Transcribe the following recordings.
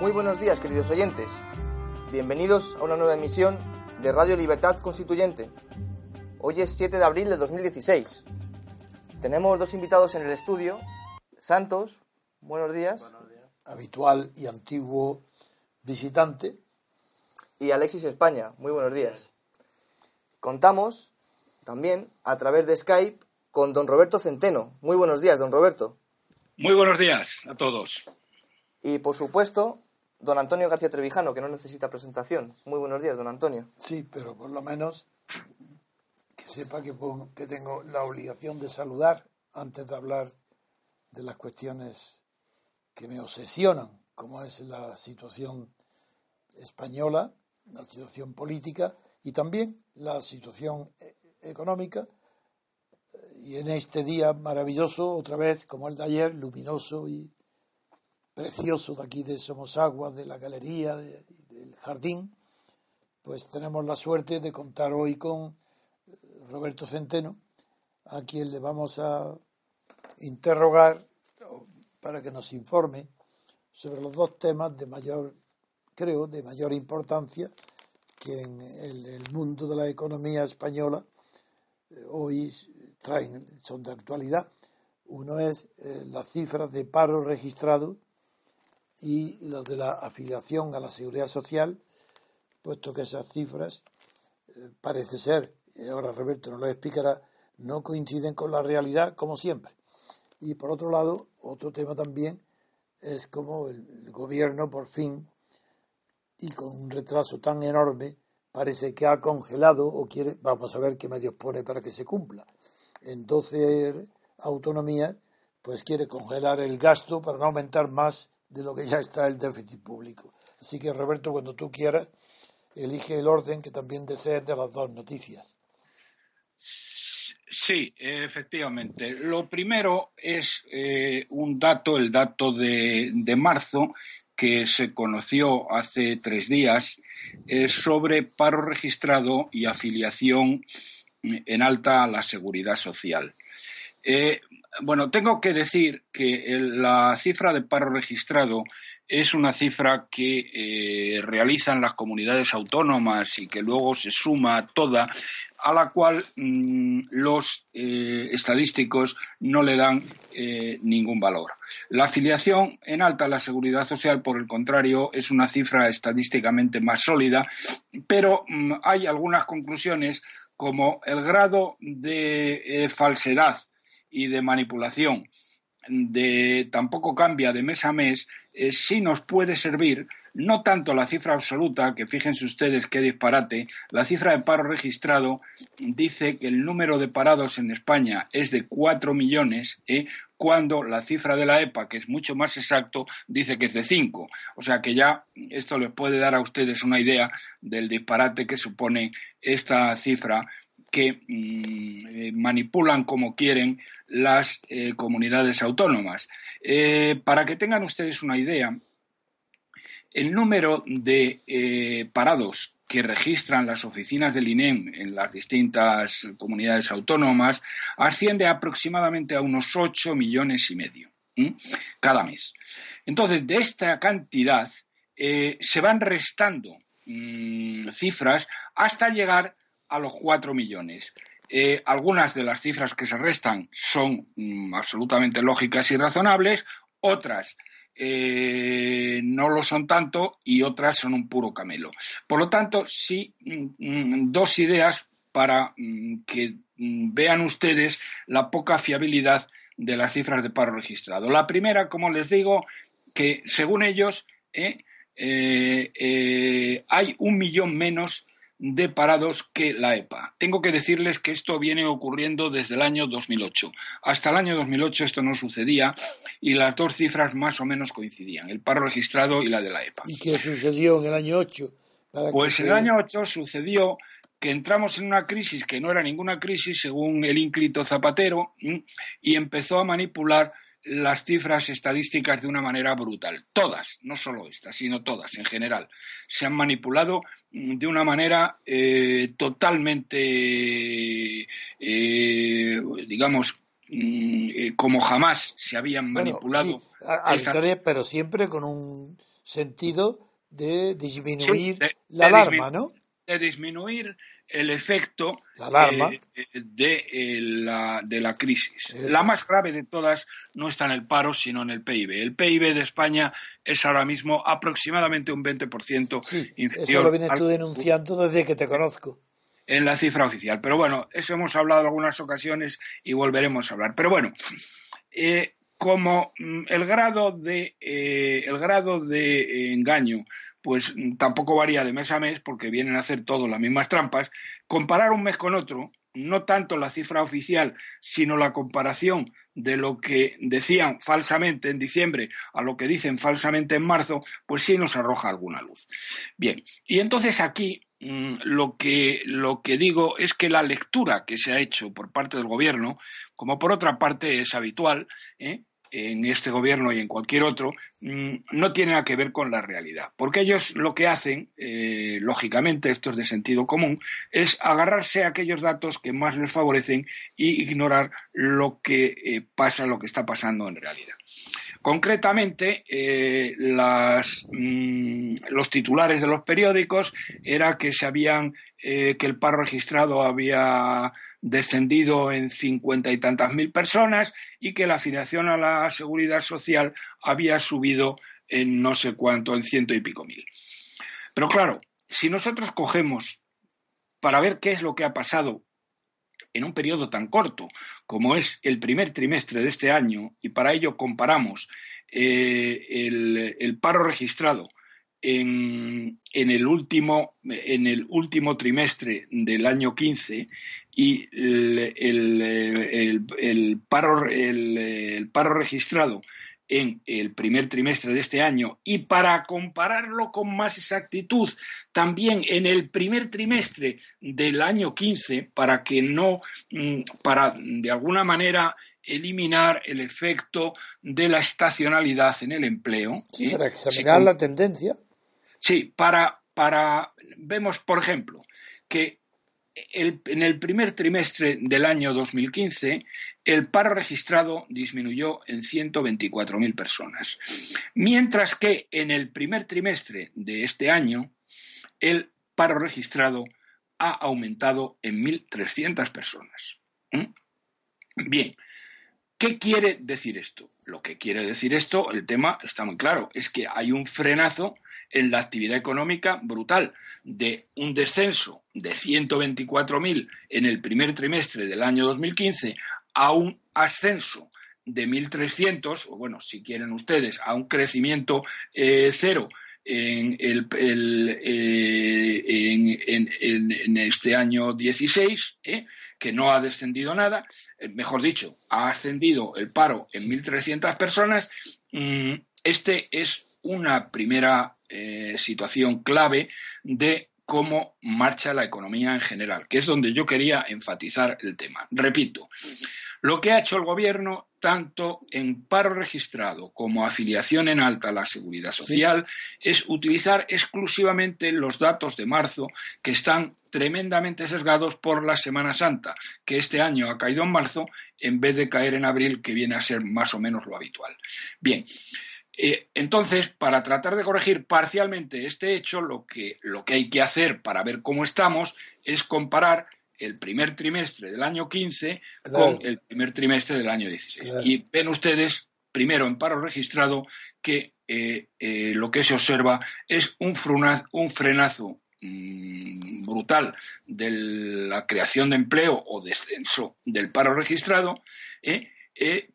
Muy buenos días, queridos oyentes. Bienvenidos a una nueva emisión de Radio Libertad Constituyente. Hoy es 7 de abril de 2016. Tenemos dos invitados en el estudio. Santos, buenos días. Habitual y antiguo visitante. Y Alexis España, muy buenos días. Contamos también a través de Skype con don Roberto Centeno. Muy buenos días, don Roberto. Muy buenos días a todos. Y por supuesto, don Antonio García Trevijano, que no necesita presentación. Muy buenos días, don Antonio. Sí, pero por lo menos que sepa que, que tengo la obligación de saludar antes de hablar de las cuestiones que me obsesionan, como es la situación española, la situación política y también la situación eh, económica. Y en este día maravilloso, otra vez, como el de ayer, luminoso y precioso de aquí de Somosagua, de la galería, de- del jardín, pues tenemos la suerte de contar hoy con eh, Roberto Centeno, a quien le vamos a interrogar para que nos informe sobre los dos temas de mayor, creo, de mayor importancia que en el, el mundo de la economía española eh, hoy traen, son de actualidad. Uno es eh, las cifras de paro registrado y las de la afiliación a la seguridad social, puesto que esas cifras eh, parece ser, y ahora Roberto nos lo explicará, no coinciden con la realidad como siempre. Y por otro lado, otro tema también es como el gobierno por fin, y con un retraso tan enorme, parece que ha congelado o quiere, vamos a ver qué medios pone para que se cumpla. En 12 autonomías, pues quiere congelar el gasto para no aumentar más de lo que ya está el déficit público. Así que Roberto, cuando tú quieras, elige el orden que también desees de las dos noticias. Sí, efectivamente. Lo primero es eh, un dato, el dato de, de marzo, que se conoció hace tres días, eh, sobre paro registrado y afiliación en alta a la seguridad social. Eh, bueno, tengo que decir que la cifra de paro registrado es una cifra que eh, realizan las comunidades autónomas y que luego se suma toda, a la cual mm, los eh, estadísticos no le dan eh, ningún valor. La afiliación en alta a la seguridad social, por el contrario, es una cifra estadísticamente más sólida, pero mm, hay algunas conclusiones como el grado de falsedad y de manipulación de tampoco cambia de mes a mes, eh, sí nos puede servir no tanto la cifra absoluta, que fíjense ustedes qué disparate, la cifra de paro registrado dice que el número de parados en España es de 4 millones, ¿eh? cuando la cifra de la EPA, que es mucho más exacto, dice que es de 5. O sea que ya esto les puede dar a ustedes una idea del disparate que supone esta cifra que mm, eh, manipulan como quieren las eh, comunidades autónomas. Eh, para que tengan ustedes una idea, el número de parados que registran las oficinas del INEM en las distintas comunidades autónomas asciende aproximadamente a unos 8 millones y medio cada mes. Entonces, de esta cantidad se van restando mm, cifras hasta llegar a los 4 millones. Eh, algunas de las cifras que se restan son mm, absolutamente lógicas y razonables, otras eh, no lo son tanto y otras son un puro camelo. Por lo tanto, sí, mm, mm, dos ideas para que vean ustedes la poca fiabilidad de las cifras de paro registrado. La primera, como les digo, que según ellos eh, hay un millón menos de parados que la EPA. Tengo que decirles que esto viene ocurriendo desde el año 2008. Hasta el año 2008 esto no sucedía y las dos cifras más o menos coincidían, el paro registrado y la de la EPA. ¿Y qué sucedió en el año 8? Pues en el año 8 sucedió que entramos en una crisis que no era ninguna crisis según el ínclito Zapatero y empezó a manipular las cifras estadísticas de una manera brutal. Todas, no solo estas, sino todas en general, se han manipulado de una manera eh, totalmente, eh, digamos, mm, eh, como jamás se habían manipulado. pero siempre con un sentido de disminuir la alarma, ¿no? De disminuir el efecto eh, de, eh, la, de, la, crisis. La más grave de todas no está en el paro, sino en el PIB. El PIB de España es ahora mismo aproximadamente un 20% sí, inferior. Eso lo vienes tú denunciando desde que te conozco. En la cifra oficial. Pero bueno, eso hemos hablado en algunas ocasiones y volveremos a hablar. Pero bueno, eh, como mm, el grado de, el grado de engaño pues mm, tampoco varía de mes a mes porque vienen a hacer todos las mismas trampas. Comparar un mes con otro, no tanto la cifra oficial, sino la comparación de lo que decían falsamente en diciembre a lo que dicen falsamente en marzo, pues sí nos arroja alguna luz. Bien, y entonces aquí mm, lo que, lo que digo es que la lectura que se ha hecho por parte del gobierno, como por otra parte es habitual, ¿eh? En este gobierno y en cualquier otro, mm, no tiene nada que ver con la realidad. Porque ellos lo que hacen, eh, lógicamente, esto es de sentido común, es agarrarse a aquellos datos que más les favorecen y ignorar lo que eh, pasa, lo que está pasando en realidad. Concretamente, eh, mm, los titulares de los periódicos era que se habían que el paro registrado había descendido en cincuenta y tantas mil personas y que la afiliación a la seguridad social había subido en no sé cuánto, en ciento y pico mil. Pero claro, si nosotros cogemos para ver qué es lo que ha pasado en un periodo tan corto como es el primer trimestre de este año y para ello comparamos eh, el, paro registrado en, el último, trimestre del año 15 y el, paro registrado en el primer trimestre de este año y para compararlo con más exactitud también en el primer trimestre del año 15 para que no mm, para de alguna manera eliminar el efecto de la estacionalidad en el empleo. Sí, para examinar la tendencia. Sí, para, para vemos por ejemplo que en el primer trimestre del año 2015, el paro registrado disminuyó en 124.000 personas, mientras que en el primer trimestre de este año, el paro registrado ha aumentado en 1.300 personas. ¿Mm? Bien, ¿qué quiere decir esto? Lo que quiere decir esto, el tema está muy claro, es que hay un frenazo en la actividad económica brutal, de un descenso de 124.000 en el primer trimestre del año 2015 a un ascenso de 1.300, o bueno, si quieren ustedes, a un crecimiento eh, cero en, el, eh, en, este año 16, eh, que no ha descendido nada, mejor dicho, ha ascendido el paro en 1.300 personas, mm, este es una primera eh, situación clave de cómo marcha la economía en general, que es donde yo quería enfatizar el tema. Repito, lo que ha hecho el Gobierno, tanto en paro registrado como afiliación en alta a la seguridad social, es utilizar exclusivamente los datos de marzo que están tremendamente sesgados por la Semana Santa, que este año ha caído en marzo en vez de caer en abril, que viene a ser más o menos lo habitual. Bien, Eh, entonces, para tratar de corregir parcialmente este hecho, lo que, lo que hay que hacer para ver cómo estamos es comparar el primer trimestre del año 15 con el primer trimestre del año 16. Y ven ustedes, primero en paro registrado, que eh, eh, lo que se observa es un, un frenazo mm, brutal de la creación de empleo o descenso del paro registrado, eh,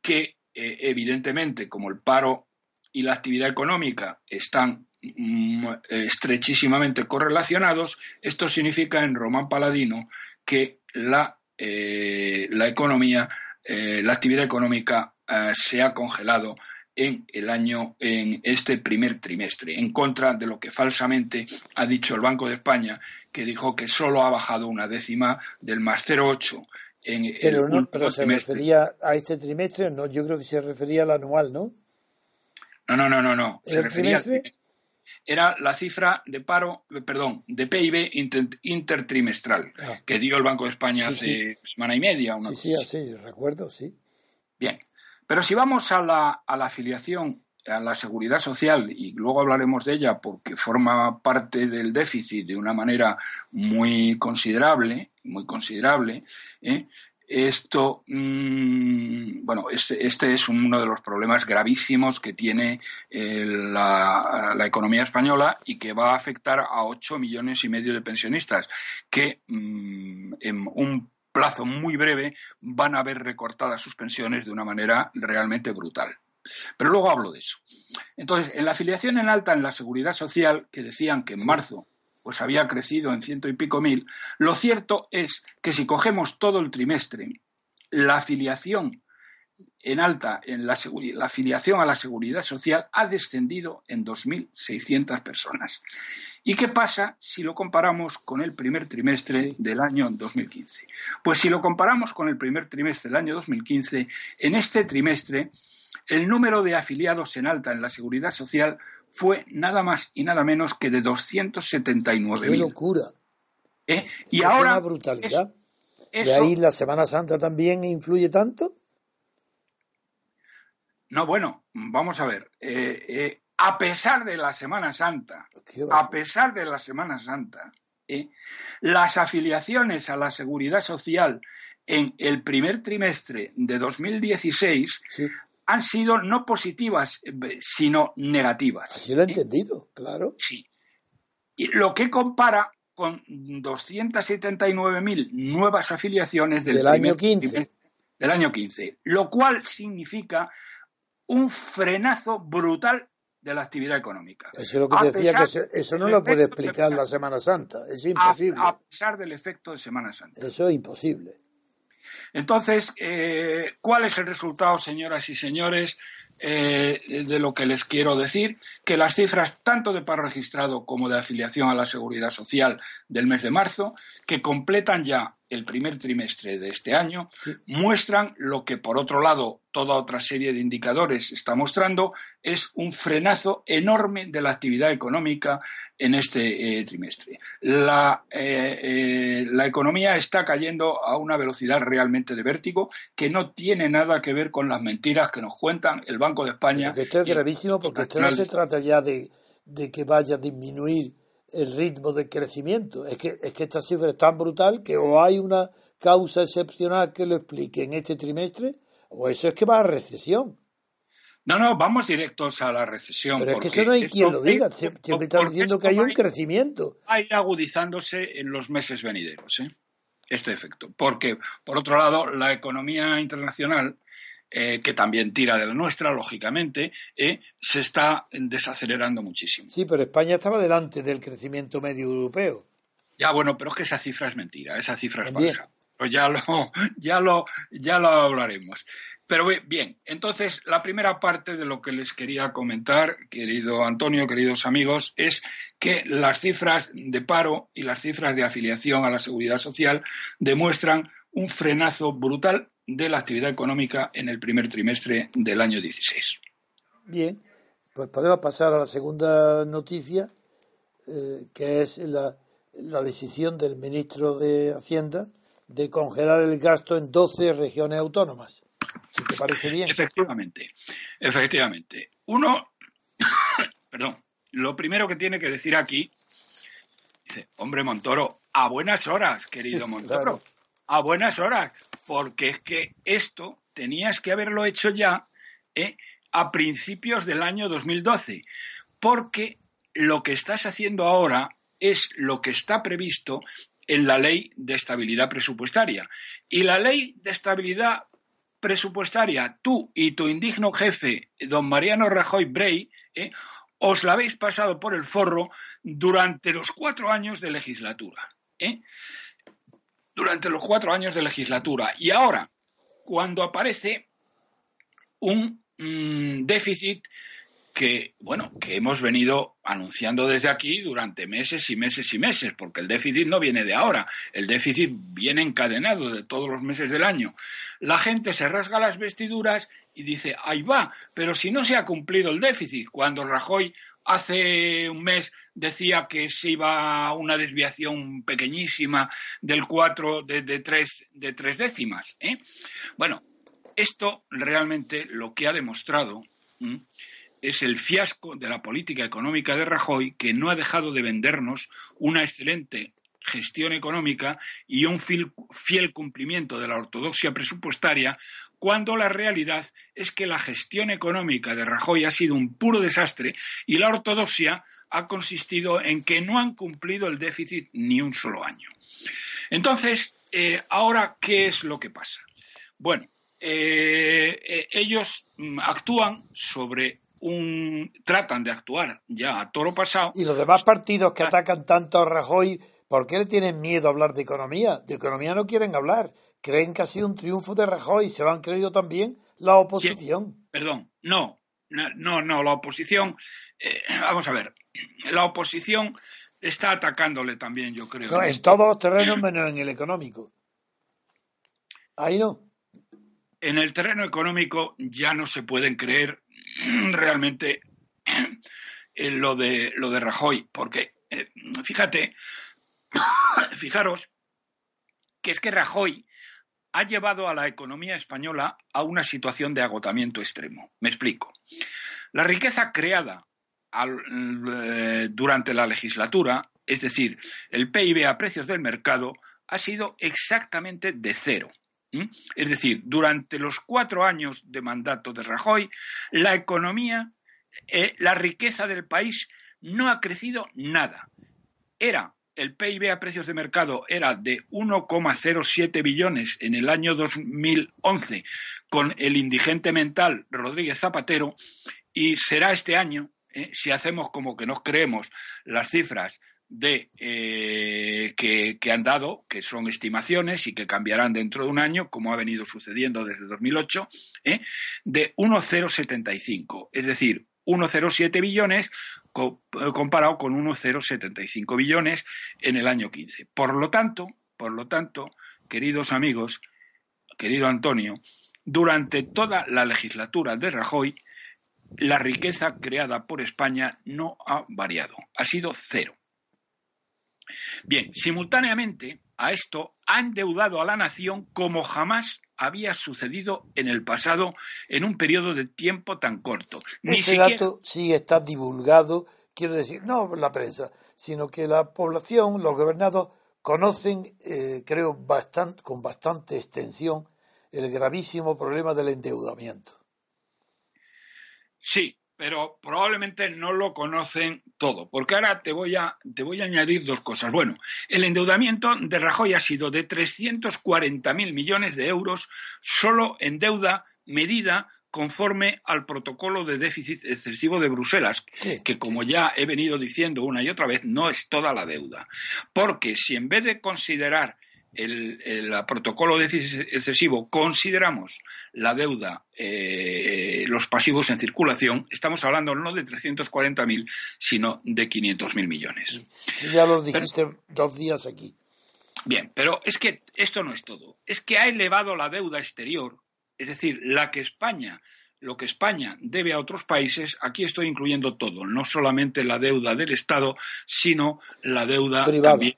que evidentemente como el paro y la actividad económica están mm, estrechísimamente correlacionados, esto significa en Román Paladino que la, eh, la economía, eh, la actividad económica eh, se ha congelado en el año, en este primer trimestre, en contra de lo que falsamente ha dicho el Banco de España, que dijo que solo ha bajado una décima del más 0,8 en pero no, pero se refería a este trimestre, no, yo creo que se refería al anual, ¿no? No, no, no, no, no. Se refería trimestre? era la cifra de paro, perdón, de PIB intertrimestral ah. que dio el Banco de España hace semana y media. sí, sí, así, recuerdo, sí. Bien, pero si vamos a la, a la afiliación a la seguridad social, y luego hablaremos de ella porque forma parte del déficit de una manera muy considerable, muy considerable, ¿eh? Esto, mm, bueno, este, este, es uno de los problemas gravísimos que tiene eh, la, economía española y que va a afectar a 8 millones y medio de pensionistas que mm, en un plazo muy breve van a ver recortadas sus pensiones de una manera realmente brutal. Pero luego hablo de eso. Entonces, en la afiliación en alta en la seguridad social, que decían que en marzo pues había crecido en ciento y pico mil, lo cierto es que si cogemos todo el trimestre, la afiliación en alta, en la, la afiliación a la seguridad social ha descendido en 2.600 personas. ¿Y qué pasa si lo comparamos con el primer trimestre del año 2015? Pues si lo comparamos con el primer trimestre del año 2015, en este trimestre el número de afiliados en alta en la seguridad social fue nada más y nada menos que de 279.000. ¡Qué locura! ¿Eh? Y ahora. Es una brutalidad. ¿Y ahí la Semana Santa también influye tanto? No, bueno, vamos a ver. Eh, eh, a pesar de la Semana Santa, a pesar de la Semana Santa, las afiliaciones a la seguridad social en el primer trimestre de 2016 han sido no positivas, eh, sino negativas. Así lo he entendido, claro. Sí. Y lo que compara con 279.000 nuevas afiliaciones del, año 15. Del año 15, lo cual significa un frenazo brutal de la actividad económica. Eso es lo que decía, que eso no lo puede explicar la Semana Santa, es imposible. a pesar del efecto de Semana Santa. Eso es imposible. Entonces, eh, ¿cuál es el resultado, señoras y señores, eh, de lo que les quiero decir? Que las cifras tanto de paro registrado como de afiliación a la seguridad social del mes de marzo, que completan ya el primer trimestre de este año, muestran lo que, por otro lado, toda otra serie de indicadores está mostrando, es un frenazo enorme de la actividad económica en este eh, trimestre. La, eh, eh, la, economía está cayendo a una velocidad realmente de vértigo que no tiene nada que ver con las mentiras que nos cuentan el Banco de España. esto es gravísimo porque esto no se trata ya de, de que vaya a disminuir el ritmo de crecimiento. Es que, es que esta cifra es tan brutal que o hay una causa excepcional que lo explique en este trimestre o eso es que va a recesión. No, no, vamos directos a la recesión. Pero es que eso no hay quien lo diga. Siempre están diciendo que hay un crecimiento. Va a ir agudizándose en los meses venideros, ¿eh? este efecto. Porque, por otro lado, la economía internacional, eh, que también tira de la nuestra, lógicamente, eh, se está desacelerando muchísimo. Sí, pero España estaba delante del crecimiento medio europeo. Ya, bueno, pero es que esa cifra es mentira, esa cifra es falsa. Pues ya lo, ya lo, ya lo hablaremos. Pero bien, entonces la primera parte de lo que les quería comentar, querido Antonio, queridos amigos, es que las cifras de paro y las cifras de afiliación a la seguridad social demuestran un frenazo brutal de la actividad económica en el primer trimestre del año 16. Bien, pues podemos pasar a la segunda noticia, eh, que es la, la decisión del ministro de Hacienda de congelar el gasto en 12 regiones autónomas. Si te parece bien. Efectivamente, efectivamente. Uno, perdón, lo primero que tiene que decir aquí, dice, hombre Montoro, a buenas horas, querido Montoro, a buenas horas, porque es que esto tenías que haberlo hecho ya ¿eh? a principios del año 2012, porque lo que estás haciendo ahora es lo que está previsto en la ley de estabilidad presupuestaria. Y la ley de estabilidad presupuestaria, tú y tu indigno jefe, don Mariano Rajoy Brey, ¿eh? os la habéis pasado por el forro durante los cuatro años de legislatura. ¿eh? Durante los cuatro años de legislatura. Y ahora, cuando aparece un mm, déficit que, bueno, que hemos venido anunciando desde aquí durante meses y meses y meses, porque el déficit no viene de ahora, el déficit viene encadenado de todos los meses del año. La gente se rasga las vestiduras y dice, ahí va, pero si no se ha cumplido el déficit, cuando Rajoy hace un mes decía que se iba a una desviación pequeñísima del 4 de, tres, de tres décimas. ¿eh? Bueno, esto realmente lo que ha demostrado es el fiasco de la política económica de Rajoy, que no ha dejado de vendernos una excelente gestión económica y un fiel, cumplimiento de la ortodoxia presupuestaria, cuando la realidad es que la gestión económica de Rajoy ha sido un puro desastre y la ortodoxia ha consistido en que no han cumplido el déficit ni un solo año. Entonces, eh, ahora, ¿qué es lo que pasa? Bueno, eh, eh, ellos mm, actúan sobre tratan de actuar ya a toro pasado. Y los demás partidos que ah. atacan tanto a Rajoy, ¿por qué le tienen miedo a hablar de economía? De economía no quieren hablar. Creen que ha sido un triunfo de Rajoy. Se lo han creído también la oposición. Perdón, no, no, no, la oposición. Eh, vamos a ver, la oposición está atacándole también, yo creo. No, en todos los terrenos menos en el económico. Ahí no. En el terreno económico ya no se pueden creer realmente en lo de, lo de Rajoy, porque eh, fíjate, fijaros que es que Rajoy ha llevado a la economía española a una situación de agotamiento extremo. Me explico. La riqueza creada eh, durante la legislatura, es decir, el PIB a precios del mercado, ha sido exactamente de cero. Es decir, durante los cuatro años de mandato de Rajoy, la economía, eh, la riqueza del país no ha crecido nada. Era el PIB a precios de mercado era de 1,07 billones en el año 2011 con el indigente mental Rodríguez Zapatero y será este año, eh, si hacemos como que nos creemos las cifras de eh, que, han dado, que son estimaciones y que cambiarán dentro de un año, como ha venido sucediendo desde 2008, ¿eh? de 1,075. Es decir, 1,07 billones eh, comparado con 1,075 billones en el año 15. Por lo tanto, por lo tanto, queridos amigos, querido Antonio, durante toda la legislatura de Rajoy, la riqueza creada por España no ha variado, ha sido cero. Bien, simultáneamente a esto ha endeudado a la nación como jamás había sucedido en el pasado en un periodo de tiempo tan corto. Ese dato sí está divulgado, quiero decir, no la prensa, sino que la población, los gobernados, conocen, eh, creo, bastante, con bastante extensión el gravísimo problema del endeudamiento. Sí, pero probablemente no lo conocen todo, porque ahora te voy a, te voy a añadir dos cosas. Bueno, el endeudamiento de Rajoy ha sido de 340.000 millones de euros solo en deuda medida conforme al protocolo de déficit excesivo de Bruselas, que como ya he venido diciendo una y otra vez, no es toda la deuda. Porque si en vez de considerar el, protocolo de excesivo consideramos la deuda, eh, los pasivos en circulación, estamos hablando no de 340.000, sino de 500.000 millones. ya lo dijiste dos días aquí. Bien, pero es que esto no es todo. Es que ha elevado la deuda exterior, es decir, la que España, lo que España debe a otros países, aquí estoy incluyendo todo, no solamente la deuda del Estado, sino la deuda también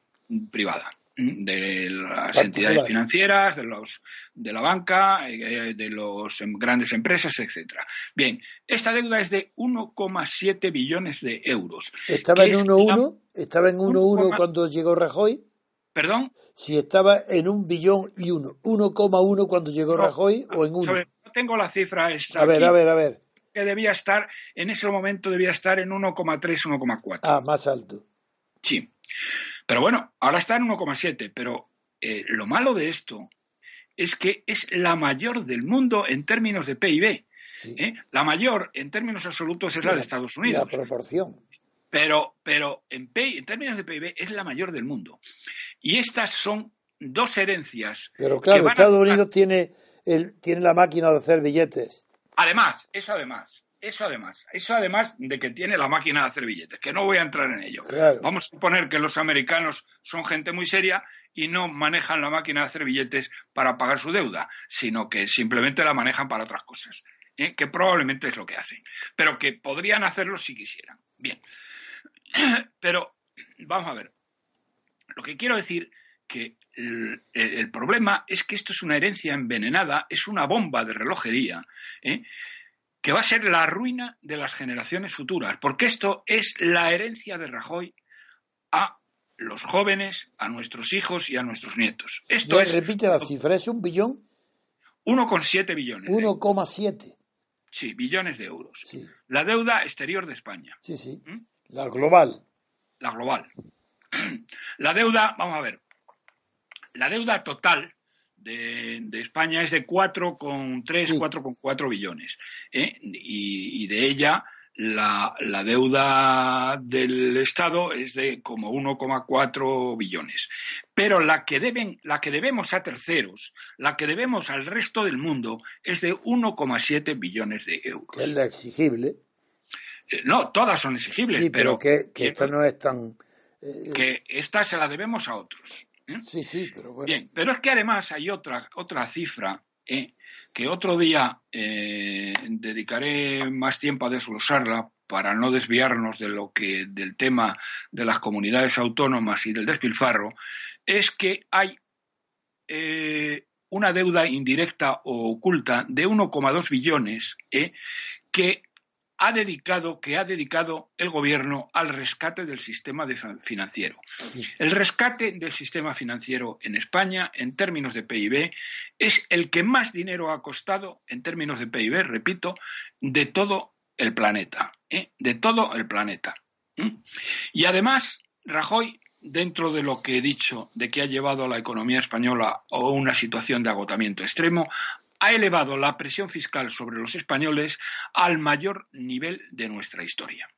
privada. De las entidades financieras, de los de la banca, eh, de las em, grandes empresas, etcétera. Bien, esta deuda es de 1,7 billones de euros. ¿Estaba en 1,1? ¿Estaba en 1,1 cuando llegó Rajoy? ¿Perdón? Si estaba en un billón y uno, 1,1 cuando llegó Rajoy o en 1. No tengo la cifra esa. A ver, a ver, a ver. Que debía estar, en ese momento debía estar en 1,3, 1,4. Ah, más alto. Sí. Pero bueno, ahora está en 1,7, pero eh, lo malo de esto es que es la mayor del mundo en términos de PIB. ¿eh? La mayor en términos absolutos es la de Estados Unidos. La proporción. Pero, pero en, en términos de PIB es la mayor del mundo. Y estas son dos herencias. Pero claro, Estados Unidos tiene, el, tiene la máquina de hacer billetes. Además, eso además. Eso además, eso además de que tiene la máquina de hacer billetes, que no voy a entrar en ello. Vamos a suponer que los americanos son gente muy seria y no manejan la máquina de hacer billetes para pagar su deuda, sino que simplemente la manejan para otras cosas, ¿eh? que probablemente es lo que hacen, pero que podrían hacerlo si quisieran. Bien, pero vamos a ver, lo que quiero decir que el, problema es que esto es una herencia envenenada, es una bomba de relojería, ¿eh? Que va a ser la ruina de las generaciones futuras, porque esto es la herencia de Rajoy a los jóvenes, a nuestros hijos y a nuestros nietos. Esto es, repite la cifra, ¿es un billón? 1,7 billones. 1,7. Sí, billones de euros. La deuda exterior de España. Sí, sí. ¿Mm? La global. La global. La deuda, vamos a ver, la deuda total de, España es de 4,3, 4,4 billones. ¿eh? Y, de ella la, deuda del Estado es de como 1,4 billones. Pero la que, deben, la que debemos a terceros, la que debemos al resto del mundo, es de 1,7 billones de euros. Es la exigible. Eh, no, todas son exigibles, pero, que, que esta no es tan... Eh, que esta se la debemos a otros. ¿Eh? Sí, sí, pero bueno. Bien, pero es que además hay otra, otra cifra ¿eh? que otro día eh, dedicaré más tiempo a desglosarla para no desviarnos de lo que del tema de las comunidades autónomas y del despilfarro, es que hay una deuda indirecta o oculta de 1,2 billones que ha dedicado, que ha dedicado el gobierno al rescate del sistema financiero. El rescate del sistema financiero en España, en términos de PIB, es el que más dinero ha costado, en términos de PIB, repito, de todo el planeta. ¿eh? De todo el planeta. Y además, Rajoy dentro de lo que he dicho de que ha llevado a la economía española a una situación de agotamiento extremo, ha elevado la presión fiscal sobre los españoles al mayor nivel de nuestra historia.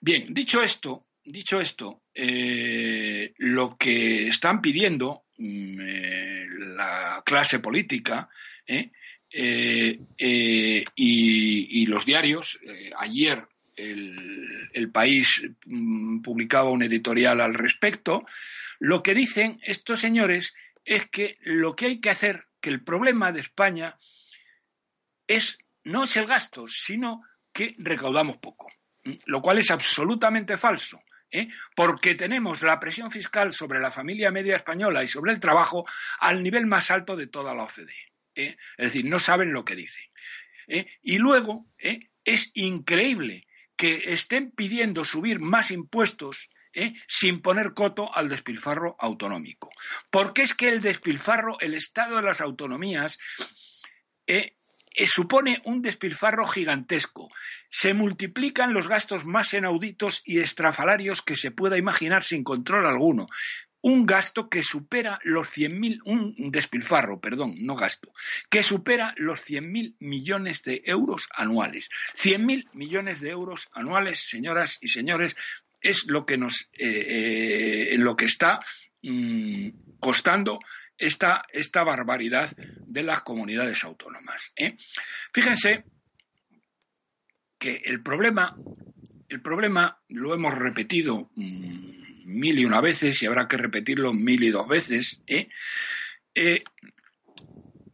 Bien, dicho esto, dicho esto, eh, lo que están pidiendo mm, eh, la clase política eh, y, los diarios, ayer el, País mm, publicaba un editorial al respecto, lo que dicen estos señores es que lo que hay que hacer que el problema de España es no es el gasto, sino que recaudamos poco, lo cual es absolutamente falso. ¿eh? porque tenemos la presión fiscal sobre la familia media española y sobre el trabajo al nivel más alto de toda la OCDE. ¿eh? Es decir, no saben lo que dicen. ¿eh? Y luego es increíble que estén pidiendo subir más impuestos ¿eh? sin poner coto al despilfarro autonómico. Porque es que el despilfarro, el estado de las autonomías, ¿eh? Eh, supone un despilfarro gigantesco. Se multiplican los gastos más inauditos y estrafalarios que se pueda imaginar sin control alguno un gasto que supera los 100.000, un despilfarro, perdón, no gasto, que supera los 100.000 millones de euros anuales. 100.000 millones de euros anuales, señoras y señores, es lo que nos eh, eh, lo que está mm, costando esta, esta, barbaridad de las comunidades autónomas. ¿eh? Fíjense que el problema, el problema lo hemos repetido mm, mil y una veces y habrá que repetirlo mil y dos veces.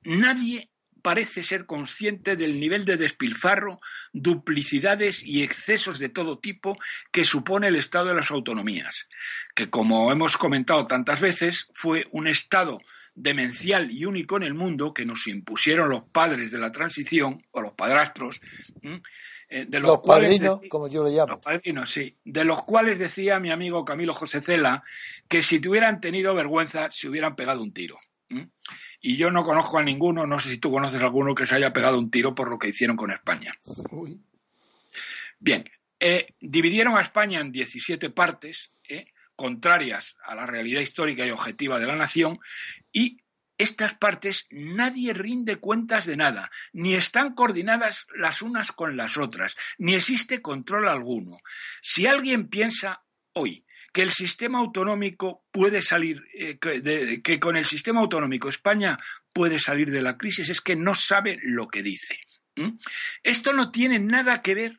nadie parece ser consciente del nivel de despilfarro, duplicidades y excesos de todo tipo que supone el Estado de las autonomías, que como hemos comentado tantas veces fue un Estado demencial y único en el mundo que nos impusieron los padres de la transición, o los padrastros, eh, de los, padrinos, como yo le llamo. Los padrinos, sí. De los cuales decía mi amigo Camilo José Cela que si te hubieran tenido vergüenza se hubieran pegado un tiro. Y yo no conozco a ninguno, no sé si tú conoces a alguno que se haya pegado un tiro por lo que hicieron con España. Bien, eh, dividieron a España en 17 partes, eh, contrarias a la realidad histórica y objetiva de la nación, y estas partes nadie rinde cuentas de nada, ni están coordinadas las unas con las otras, ni existe control alguno. Si alguien piensa hoy que el sistema autonómico puede salir, eh, que, con el sistema autonómico España puede salir de la crisis, es que no sabe lo que dice. Esto no tiene nada que ver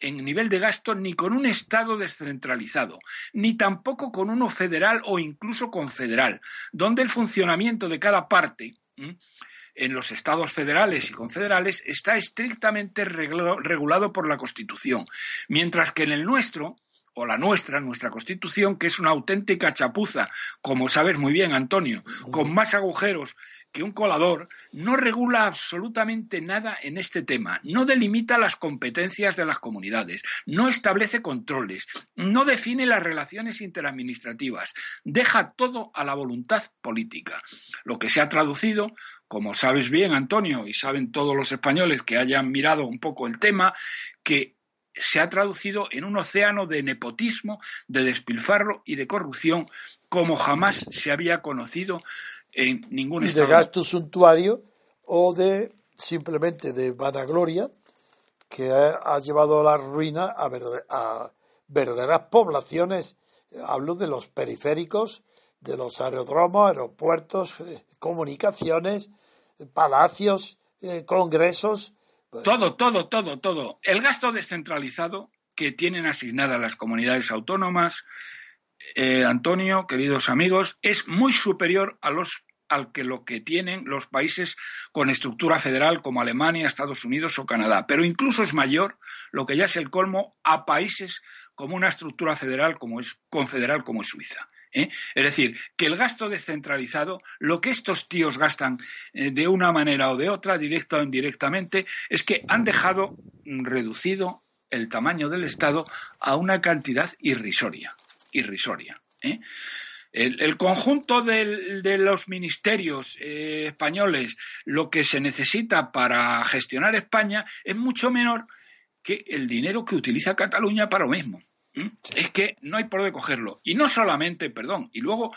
en nivel de gasto ni con un Estado descentralizado, ni tampoco con uno federal o incluso confederal, donde el funcionamiento de cada parte en los estados federales y confederales está estrictamente regulado por la Constitución, mientras que en el nuestro o la nuestra, nuestra Constitución, que es una auténtica chapuza, como sabes muy bien, Antonio, con más agujeros que un colador, no regula absolutamente nada en este tema, no delimita las competencias de las comunidades, no establece controles, no define las relaciones interadministrativas, deja todo a la voluntad política, lo que se ha traducido como sabes bien, Antonio, y saben todos los españoles que hayan mirado un poco el tema, que se ha traducido en un océano de nepotismo, de despilfarro y de corrupción como jamás se había conocido en ningún y de gasto suntuario o de simplemente de vanagloria que ha, llevado a la ruina a, a verdaderas poblaciones. Hablo de los periféricos, de los aerodromos, aeropuertos, eh, comunicaciones, palacios, eh, congresos, todo, todo, todo, todo. El gasto descentralizado que tienen asignadas las comunidades autónomas, eh, Antonio, queridos amigos, es muy superior a los al que lo que tienen los países con estructura federal como Alemania, Estados Unidos o Canadá. Pero incluso es mayor, lo que ya es el colmo, a países como una estructura federal como es confederal como es Suiza. ¿Eh? Es decir, que el gasto descentralizado, lo que estos tíos gastan eh, de una manera o de otra, directa o indirectamente, es que han dejado reducido el tamaño del Estado a una cantidad irrisoria. Irrisoria. ¿eh? El, conjunto de los ministerios españoles, lo que se necesita para gestionar España, es mucho menor que el dinero que utiliza Cataluña para lo mismo. ¿Mm? Es que no hay por dónde cogerlo. Y no solamente, perdón, y luego,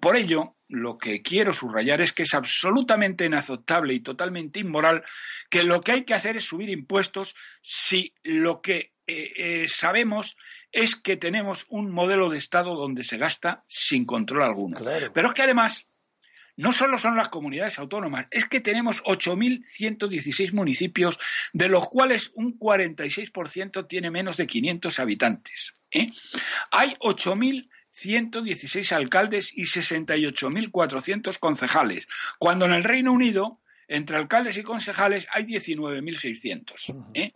por, ello, lo que quiero subrayar es que es absolutamente inaceptable y totalmente inmoral que lo que hay que hacer es subir impuestos si lo que eh, eh, sabemos es que tenemos un modelo de Estado donde se gasta sin control alguno. Pero es que además no solo son las comunidades autónomas, es que tenemos 8.116 municipios, de los cuales un 46% tiene menos de 500 habitantes. ¿eh? Hay 8.116 alcaldes y 68.400 concejales, cuando en el Reino Unido, entre alcaldes y concejales, hay 19.600. ¿eh?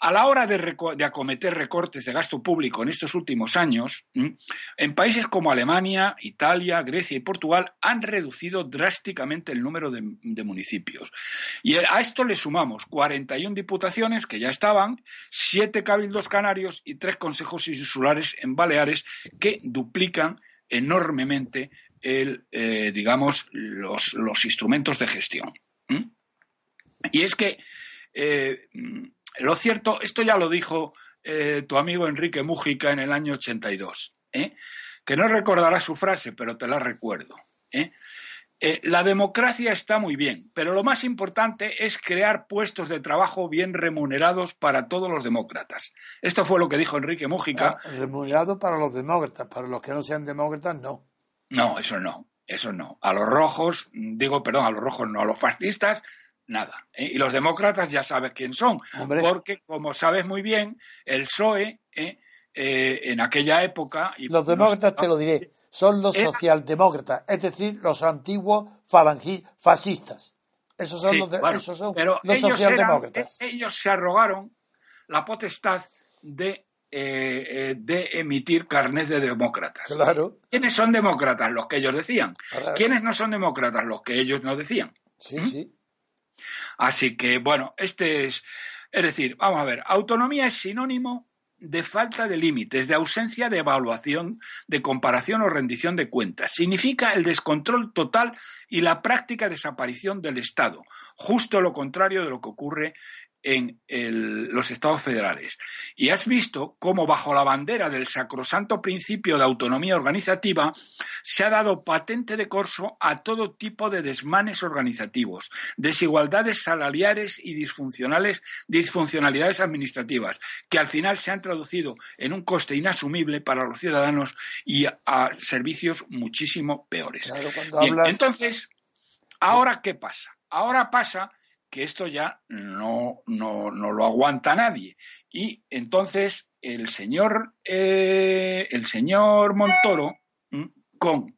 A la hora de, acometer recortes de gasto público en estos últimos años, en países como Alemania, Italia, Grecia y Portugal han reducido drásticamente el número de, municipios. Y a esto le sumamos 41 diputaciones que ya estaban, 7 cabildos canarios y 3 consejos insulares en Baleares que duplican enormemente el, eh, digamos, los, instrumentos de gestión. Y es que eh, lo cierto, esto ya lo dijo eh, tu amigo Enrique Mújica en el año 82, ¿eh? que no recordará su frase, pero te la recuerdo. ¿eh? la democracia está muy bien, pero lo más importante es crear puestos de trabajo bien remunerados para todos los demócratas. Esto fue lo que dijo Enrique Mújica. Ah, remunerado para los demócratas, para los que no sean demócratas, no. No, eso no, eso no. A los rojos, digo, perdón, a los rojos no, a los fascistas nada. ¿eh? Y los demócratas ya sabes quién son, porque como sabes muy bien, el PSOE ¿eh? Eh, en aquella época... Y los demócratas, te lo diré, son los socialdemócratas, es decir, los antiguos fascistas. Esos son los, esos son pero los ellos socialdemócratas. Eran, ellos se arrogaron la potestad de, eh, eh, de emitir carnet de demócratas. Claro. ¿Quiénes son demócratas? Los que ellos decían. Claro. ¿Quiénes no son demócratas? Los que ellos no decían. Sí, ¿Mm? sí. Así que, bueno, este es. Es decir, vamos a ver, autonomía es sinónimo de falta de límites, de ausencia de evaluación, de comparación o rendición de cuentas. Significa el descontrol total y la práctica desaparición del Estado, justo lo contrario de lo que ocurre en el, los estados federales. Y has visto cómo bajo la bandera del sacrosanto principio de autonomía organizativa se ha dado patente de corso a todo tipo de desmanes organizativos, desigualdades salariales y disfuncionales, disfuncionalidades administrativas, que al final se han traducido en un coste inasumible para los ciudadanos y a, a servicios muchísimo peores. Claro, cuando Bien, hablas- entonces, ¿ahora qué pasa? Ahora pasa que esto ya no, no, no lo aguanta nadie. Y entonces el señor, eh, el señor Montoro, con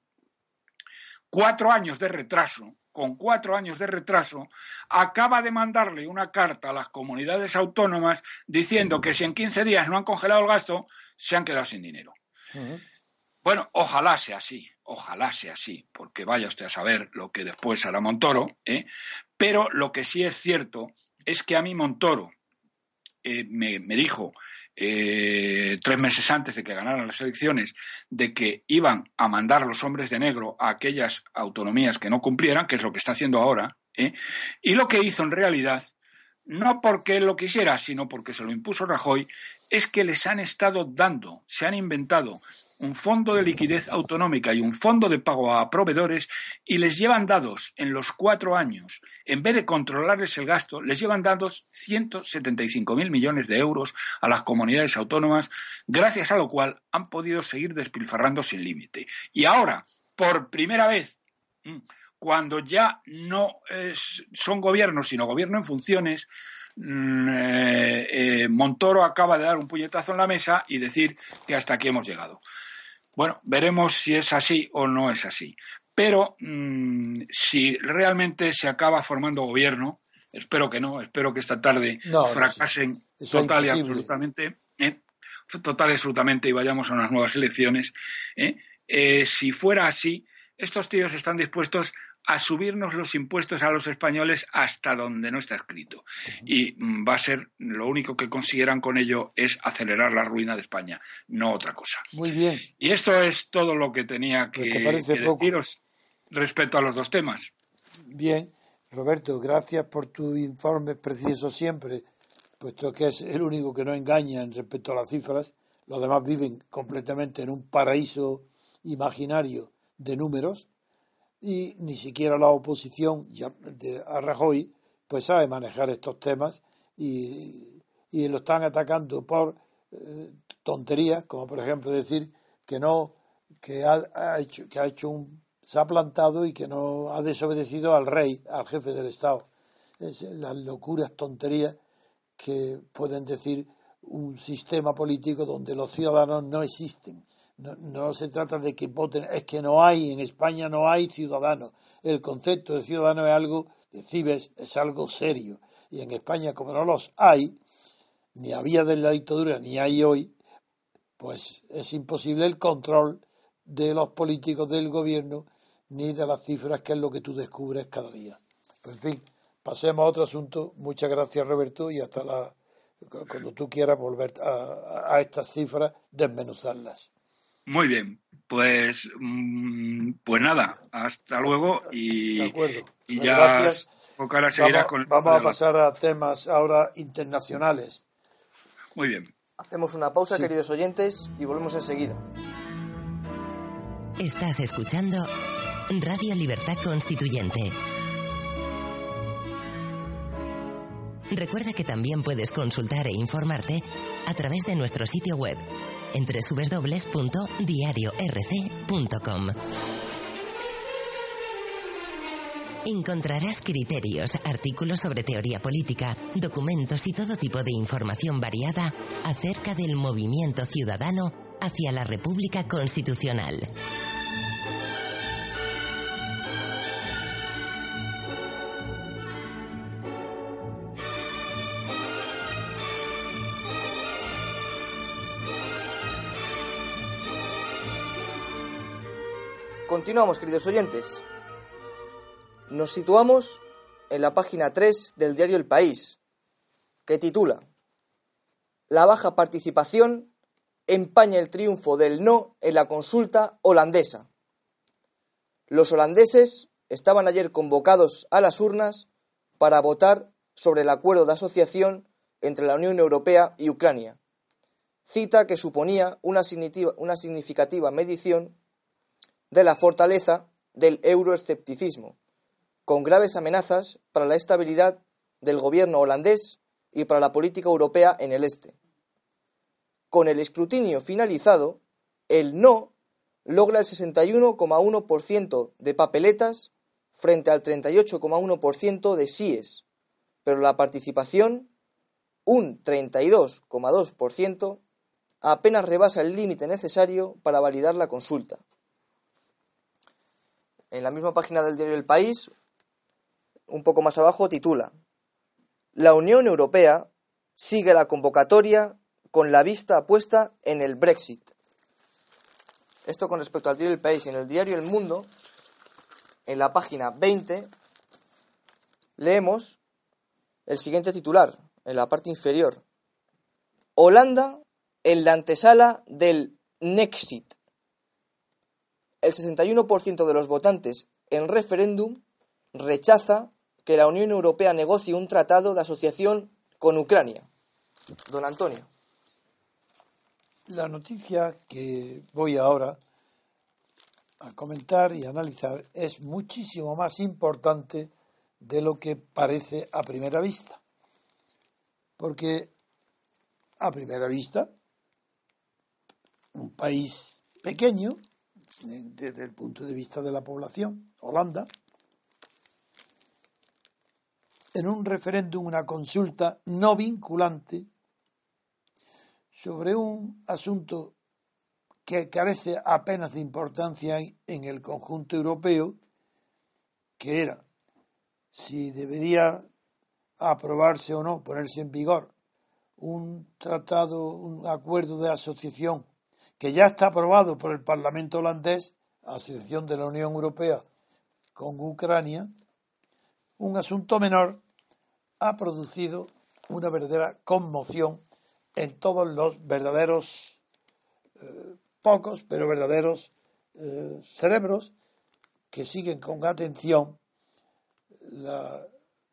cuatro años de retraso, con cuatro años de retraso, acaba de mandarle una carta a las comunidades autónomas diciendo que si en 15 días no han congelado el gasto, se han quedado sin dinero. Bueno, ojalá sea así, ojalá sea así, porque vaya usted a saber lo que después hará Montoro, ¿eh? Pero lo que sí es cierto es que a mí Montoro eh, me, dijo eh, tres meses antes de que ganaran las elecciones de que iban a mandar los hombres de negro a aquellas autonomías que no cumplieran, que es lo que está haciendo ahora, ¿eh? y lo que hizo en realidad, no porque él lo quisiera, sino porque se lo impuso Rajoy, es que les han estado dando, se han inventado un fondo de liquidez autonómica y un fondo de pago a proveedores y les llevan dados en los cuatro años, en vez de controlarles el gasto, les llevan dados 175.000 millones de euros a las comunidades autónomas, gracias a lo cual han podido seguir despilfarrando sin límite. Y ahora, por primera vez, mm, cuando ya no son gobiernos, sino gobierno en funciones, eh, eh, Montoro acaba de dar un puñetazo en la mesa y decir que hasta aquí hemos llegado. Bueno, veremos si es así o no es así. Pero mm, si realmente se acaba formando gobierno, espero que no, espero que esta tarde No, fracasen total y absolutamente, ¿eh? total y absolutamente y vayamos a unas nuevas elecciones. ¿eh? Eh, si fuera así, estos tíos están dispuestos a subirnos los impuestos a los españoles hasta donde no está escrito. Y va a ser, lo único que consiguieran con ello es acelerar la ruina de España, no otra cosa. Muy bien. Y esto es todo lo que tenía que, Pues te que deciros respecto a los dos temas. Bien, Roberto, gracias por tu informe preciso siempre, puesto que es el único que no engaña en respecto a las cifras. Los demás viven completamente en un paraíso imaginario de números y ni siquiera la oposición a Rajoy pues sabe manejar estos temas y, y lo están atacando por eh, tonterías, como por ejemplo decir que no que ha hecho que ha hecho un se ha plantado y que no ha desobedecido al rey, al jefe del Estado. Es las locuras, tonterías que pueden decir un sistema político donde los ciudadanos no existen. No, no se trata de que voten, es que no hay, en España no hay ciudadanos. El concepto de ciudadano es algo, de cibes, es algo serio. Y en España, como no los hay, ni había de la dictadura, ni hay hoy, pues es imposible el control de los políticos del gobierno ni de las cifras, que es lo que tú descubres cada día. Pues, en fin, pasemos a otro asunto. Muchas gracias, Roberto, y hasta la cuando tú quieras volver a, a estas cifras, desmenuzarlas. Muy bien, pues, mm, pues nada, hasta luego y, De acuerdo. y ya gracias. Vamos, con el vamos a pasar a temas ahora internacionales. Muy bien. Hacemos una pausa, Sí. queridos oyentes, y volvemos enseguida. Estás escuchando Radio Libertad Constituyente. Recuerda que también puedes consultar e informarte a través de nuestro sitio web en www.diariorc.com. Encontrarás criterios, artículos sobre teoría política, documentos y todo tipo de información variada acerca del movimiento ciudadano hacia la República Constitucional. Continuamos, queridos oyentes. Nos situamos en la página 3 del diario El País, que titula La baja participación empaña el triunfo del no en la consulta holandesa. Los holandeses estaban ayer convocados a las urnas para votar sobre el acuerdo de asociación entre la Unión Europea y Ucrania, cita que suponía una significativa medición de la fortaleza del euroescepticismo, con graves amenazas para la estabilidad del gobierno holandés y para la política europea en el este. Con el escrutinio finalizado, el no logra el 61,1% de papeletas frente al 38,1% de síes, pero la participación, un 32,2%, apenas rebasa el límite necesario para validar la consulta. En la misma página del diario El País, un poco más abajo, titula La Unión Europea sigue la convocatoria con la vista puesta en el Brexit. Esto con respecto al diario El País. En el diario El Mundo, en la página 20, leemos el siguiente titular, en la parte inferior. Holanda en la antesala del Nexit. El 61% de los votantes en referéndum rechaza que la Unión Europea negocie un tratado de asociación con Ucrania. Don Antonio. La noticia que voy ahora a comentar y analizar es muchísimo más importante de lo que parece a primera vista. Porque a primera vista, un país pequeño, desde el punto de vista de la población, Holanda, en un referéndum, una consulta no vinculante, sobre un asunto que carece apenas de importancia en el conjunto europeo, que era si debería aprobarse o no, ponerse en vigor un tratado, un acuerdo de asociación que ya está aprobado por el Parlamento holandés, Asociación de la Unión Europea con Ucrania, un asunto menor ha producido una verdadera conmoción en todos los verdaderos, eh, pocos, pero verdaderos eh, cerebros que siguen con atención la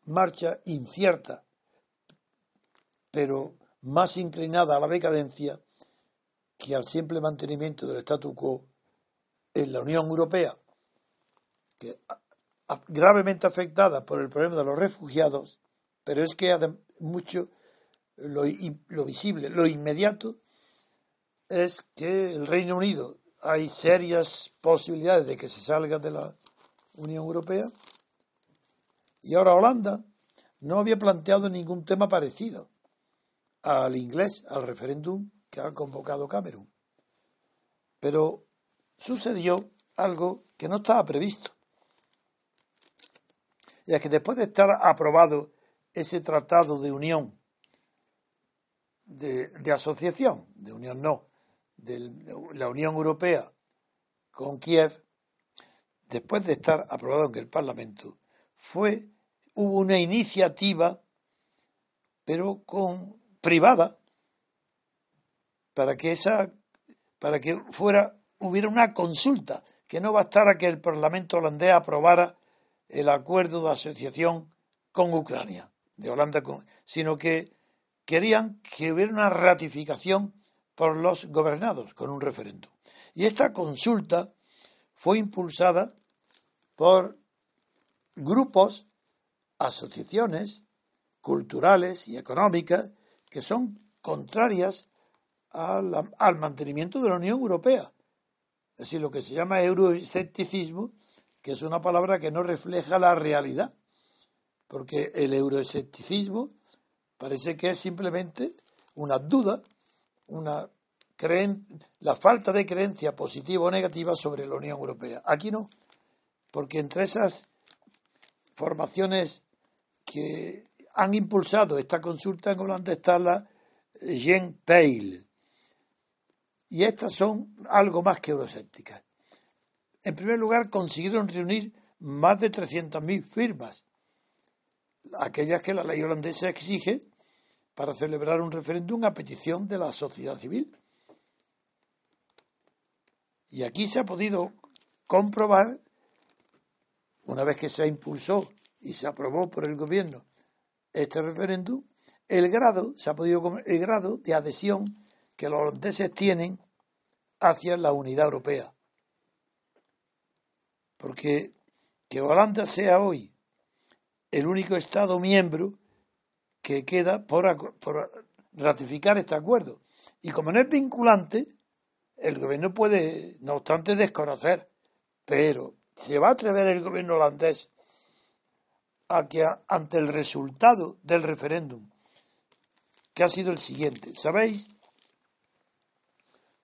marcha incierta, pero más inclinada a la decadencia que al simple mantenimiento del statu quo en la Unión Europea, que gravemente afectada por el problema de los refugiados, pero es que mucho lo, visible, lo inmediato, es que el Reino Unido hay serias posibilidades de que se salga de la Unión Europea. Y ahora Holanda no había planteado ningún tema parecido al inglés, al referéndum que ha convocado Cameron. Pero sucedió algo que no estaba previsto. Y es que después de estar aprobado ese tratado de unión de, asociación, de unión no, de la Unión Europea con Kiev, después de estar aprobado en el Parlamento, fue, hubo una iniciativa, pero con privada, para que esa, para que fuera, hubiera una consulta, que no bastara que el Parlamento holandés aprobara el acuerdo de asociación con Ucrania, de Holanda con, sino que querían que hubiera una ratificación por los gobernados con un referéndum. Y esta consulta fue impulsada por grupos, asociaciones culturales y económicas que son contrarias al, al, mantenimiento de la Unión Europea. Es decir, lo que se llama euroescepticismo, que es una palabra que no refleja la realidad, porque el euroescepticismo Parece que es simplemente una duda, una la falta de creencia positiva o negativa sobre la Unión Europea. Aquí no, porque entre esas formaciones que han impulsado esta consulta en Holanda está la Jen Peil. Y estas son algo más que euroscépticas. En primer lugar, consiguieron reunir más de 300.000 firmas, aquellas que la ley holandesa exige para celebrar un referéndum a petición de la sociedad civil. Y aquí se ha podido comprobar, una vez que se impulsó y se aprobó por el gobierno este referéndum, el grado, se ha podido el grado de adhesión que los holandeses tienen hacia la unidad europea. Porque que Holanda sea hoy el único Estado miembro que queda por, por, ratificar este acuerdo. Y como no es vinculante, el gobierno puede, no obstante, desconocer. Pero se va a atrever el gobierno holandés a que ante el resultado del referéndum, que ha sido el siguiente, ¿sabéis?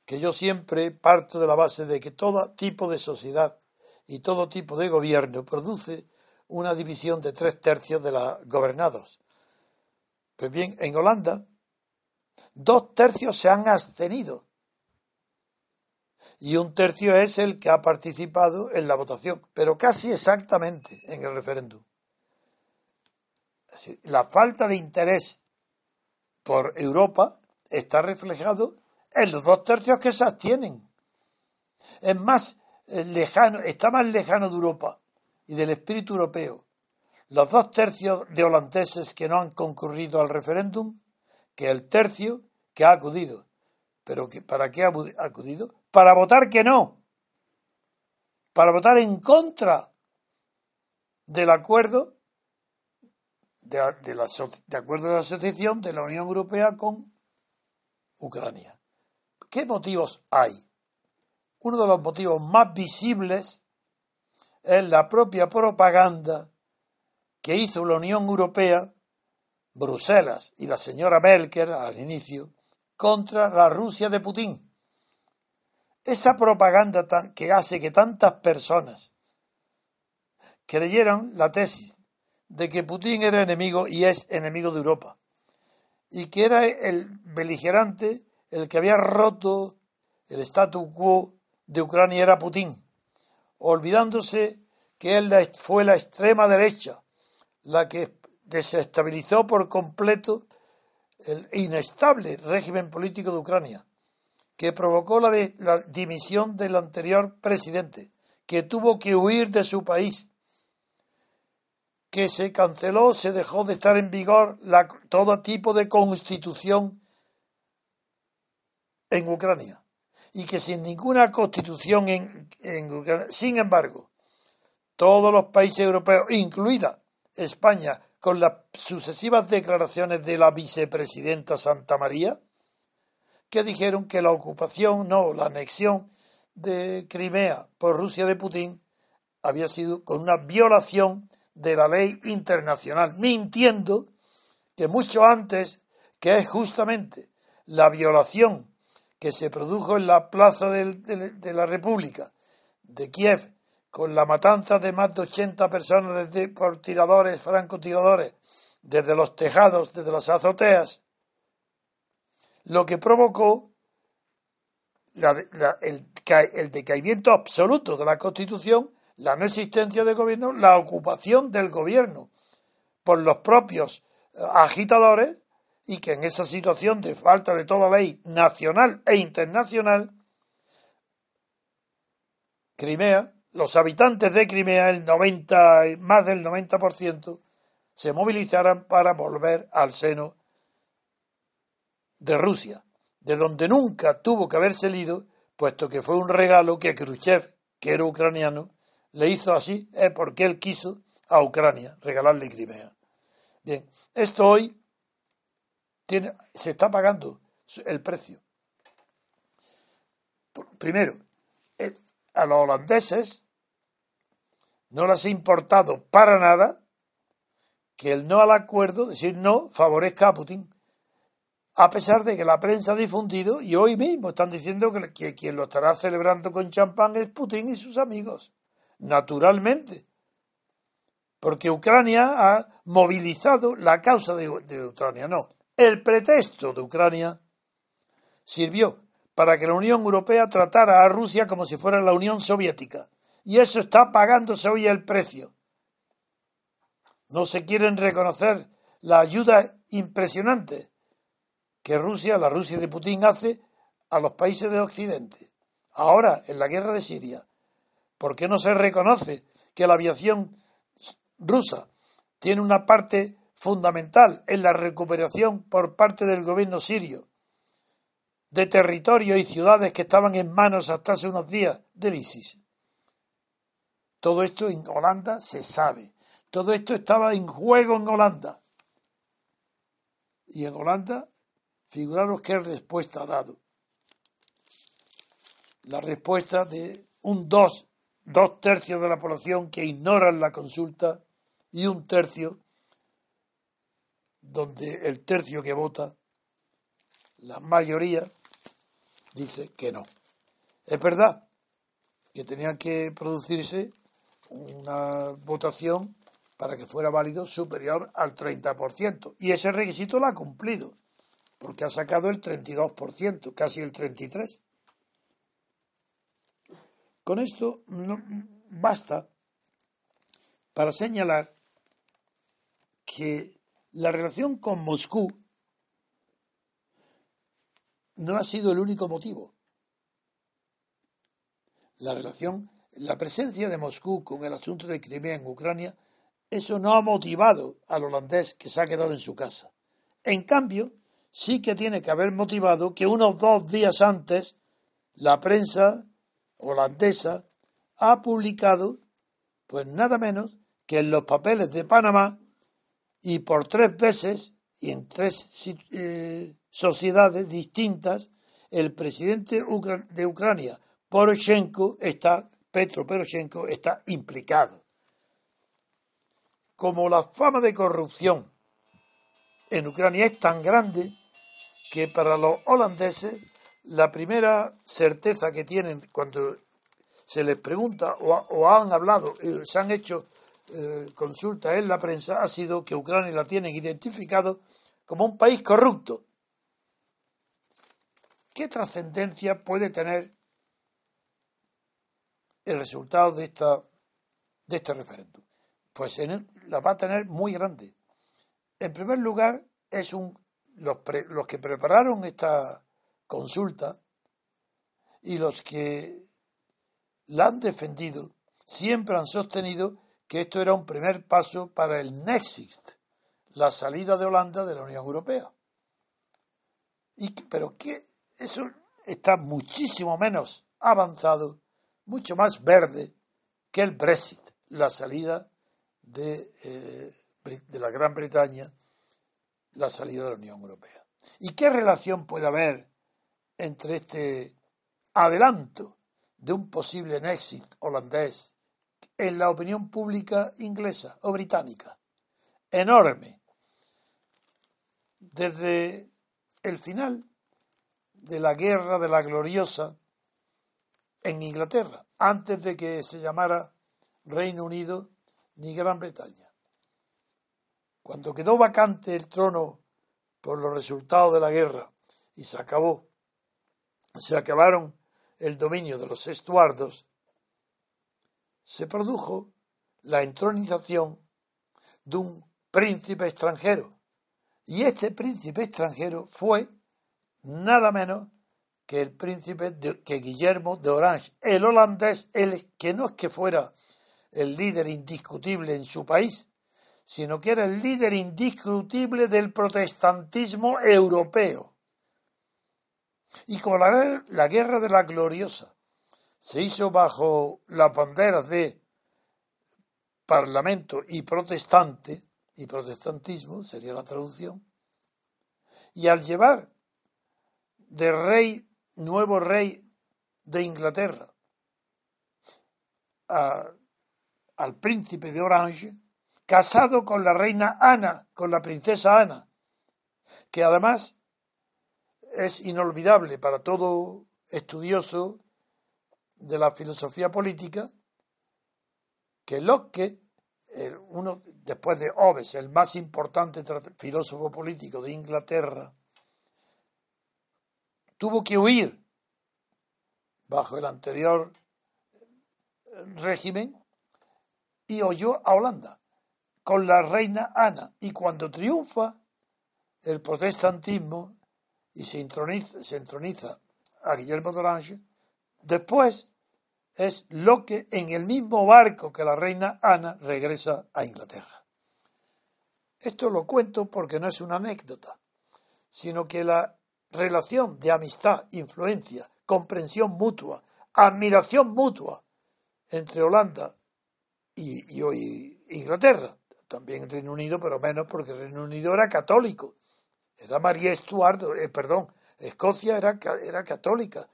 Que yo siempre parto de la base de que todo tipo de sociedad y todo tipo de gobierno produce una división de tres tercios de los gobernados. Pues bien, en Holanda, dos tercios se han abstenido y un tercio es el que ha participado en la votación, pero casi exactamente en el referéndum. La falta de interés por Europa está reflejado en los dos tercios que se abstienen. Es más eh, lejano, está más lejano de Europa y del espíritu europeo los dos tercios de holandeses que no han concurrido al referéndum que el tercio que ha acudido. ¿Pero para qué ha acudido? Para votar que no. Para votar en contra del acuerdo de acuerdo de asociación de la Unión Europea con Ucrania. ¿Qué motivos hay? Uno de los motivos más visibles es la propia propaganda que hizo la Unión Europea, Bruselas y la señora Merkel al inicio, contra la Rusia de Putin. Esa propaganda que hace que tantas personas creyeran la tesis de que Putin era enemigo y es enemigo de Europa, y que era el beligerante, el que había roto el statu quo de Ucrania era Putin, olvidándose que él fue la extrema derecha la que desestabilizó por completo el inestable régimen político de Ucrania, que provocó la, dimisión del anterior presidente, que tuvo que huir de su país, que se canceló, se dejó de estar en vigor la, todo tipo de constitución en Ucrania y que sin ninguna constitución en, en sin embargo, todos los países europeos, incluida España, con las sucesivas declaraciones de la vicepresidenta Santa María, que dijeron que la ocupación, no, la anexión de Crimea por Rusia de Putin había sido con una violación de la ley internacional, mintiendo que mucho antes, que es justamente la violación que se produjo en la plaza de, la República de Kiev con la matanza de más de 80 personas por tiradores, francotiradores, desde los tejados, desde las azoteas, lo que provocó el, el decaimiento absoluto de la Constitución, la no existencia de gobierno, la ocupación del gobierno por los propios eh, agitadores y que en esa situación de falta de toda ley nacional e internacional, Crimea, los habitantes de Crimea, el 90, más del 90%, se movilizaran para volver al seno de Rusia, de donde nunca tuvo que haber salido, puesto que fue un regalo que Khrushchev, que era ucraniano, le hizo así, es porque él quiso a Ucrania regalarle Crimea. Bien, esto hoy se está pagando el precio. Primero, eh, a los holandeses no les ha importado para nada que el no al acuerdo, decir no, favorezca a Putin. A pesar de que la prensa ha difundido, y hoy mismo están diciendo que, que quien lo estará celebrando con champán es Putin y sus amigos. Naturalmente. Porque Ucrania ha movilizado la causa de Ucrania. No, el pretexto de Ucrania sirvió para que la Unión Europea tratara a Rusia como si fuera la Unión Soviética Y eso está pagándose hoy el precio. No se quieren reconocer la ayuda impresionante que Rusia, la Rusia de Putin, hace a los países de Occidente. Ahora, en la guerra de Siria, ¿por qué no se reconoce que la aviación rusa tiene una parte fundamental en la recuperación por parte del gobierno sirio de territorios y ciudades que estaban en manos hasta hace unos días del ISIS? Todo esto en Holanda se sabe. Todo esto estaba en juego en Holanda. Y en Holanda, figuraros qué respuesta ha dado. La respuesta de un dos, dos tercios de la población que ignoran la consulta y un tercio donde el tercio que vota, la mayoría, dice que no. Es verdad que tenía que producirse una votación para que fuera válido superior al 30%. Y ese requisito lo ha cumplido, porque ha sacado el 32%, casi el 33%. Con esto basta para señalar que la relación con Moscú no ha sido el único motivo. La relación, la presencia de Moscú con el asunto de Crimea en Ucrania eso no ha motivado al holandés que se ha quedado en su casa. En cambio, sí que tiene que haber motivado que unos dos días antes la prensa holandesa ha publicado, pues nada menos que en los papeles de Panamá y por tres veces y en tres eh, sociedades distintas, el presidente de Ucrania, Poroshenko, está, Petro Poroshenko, está implicado. Como la fama de corrupción en Ucrania es tan grande que para los holandeses la primera certeza que tienen cuando se les pregunta o, han hablado, eh, se han hecho eh, consultas en la prensa, ha sido que Ucrania la tienen identificado como un país corrupto. ¿Qué trascendencia puede tener el resultado de, esta, de este referéndum? Pues en, la va a tener muy grande. En primer lugar, es un los, los que prepararon esta consulta y los que la han defendido siempre han sostenido que esto era un primer paso para el Nexist, la salida de Holanda de la Unión Europea. Y, pero que eso está muchísimo menos avanzado, mucho más verde que el Brexit, la salida eh, de, la Gran Bretaña la salida de la Unión Europea. ¿Y qué relación puede haber entre este adelanto de un posible Nexit holandés en la opinión pública inglesa o británica? Enorme. Desde el final de la guerra de la gloriosa en Inglaterra, antes de que se llamara Reino Unido ni Gran Bretaña. Cuando quedó vacante el trono por los resultados de la guerra y se acabó, se acabaron el dominio de los estuardos, se produjo la entronización de un príncipe extranjero. Y este príncipe extranjero fue nada menos que el príncipe de, que Guillermo de Orange, el holandés, el que no es que fuera el líder indiscutible en su país, sino que era el líder indiscutible del protestantismo europeo. Y la, la guerra de la gloriosa se hizo bajo las banderas de parlamento y protestante, y protestantismo sería la traducción, y al llevar de rey, nuevo rey de Inglaterra, al príncipe de Orange, casado con la reina Ana, con la princesa Ana, que además es inolvidable para todo estudioso de la filosofía política, que Locke, uno después de Hobbes, el más importante filósofo político de Inglaterra, tuvo que huir bajo el anterior régimen y huyó a Holanda con la reina Ana. Y cuando triunfa el protestantismo y se entroniza, se entroniza a Guillermo de Orange, después es lo que en el mismo barco que la reina Ana regresa a Inglaterra. Esto lo cuento porque no es una anécdota, sino que la relación de amistad, influencia, comprensión mutua, admiración mutua entre Holanda y, hoy Inglaterra, también Reino Unido, pero menos porque Reino Unido era católico, era María Estuardo, eh, perdón, Escocia era, era católica.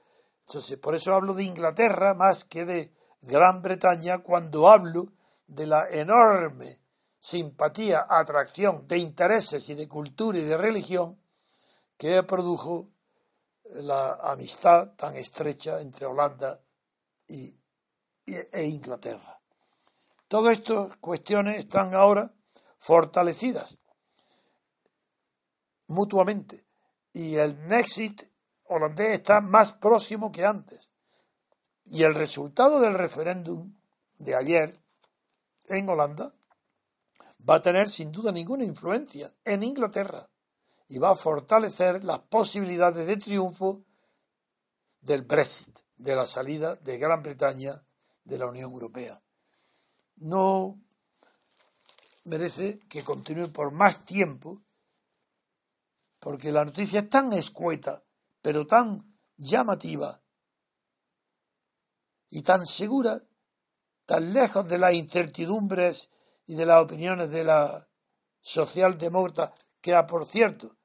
Entonces, por eso hablo de Inglaterra más que de Gran Bretaña cuando hablo de la enorme simpatía, atracción de intereses y de cultura y de religión que produjo la amistad tan estrecha entre Holanda y, e Inglaterra. Todas estas cuestiones están ahora fortalecidas mutuamente y el Nexit holandés está más próximo que antes. Y el resultado del referéndum de ayer en Holanda va a tener sin duda ninguna influencia en Inglaterra y va a fortalecer las posibilidades de triunfo del Brexit, de la salida de Gran Bretaña de la Unión Europea. No merece que continúe por más tiempo, porque la noticia es tan escueta, pero tan llamativa y tan segura, tan lejos de las incertidumbres y de las opiniones de la socialdemócrata, que, ah, por cierto,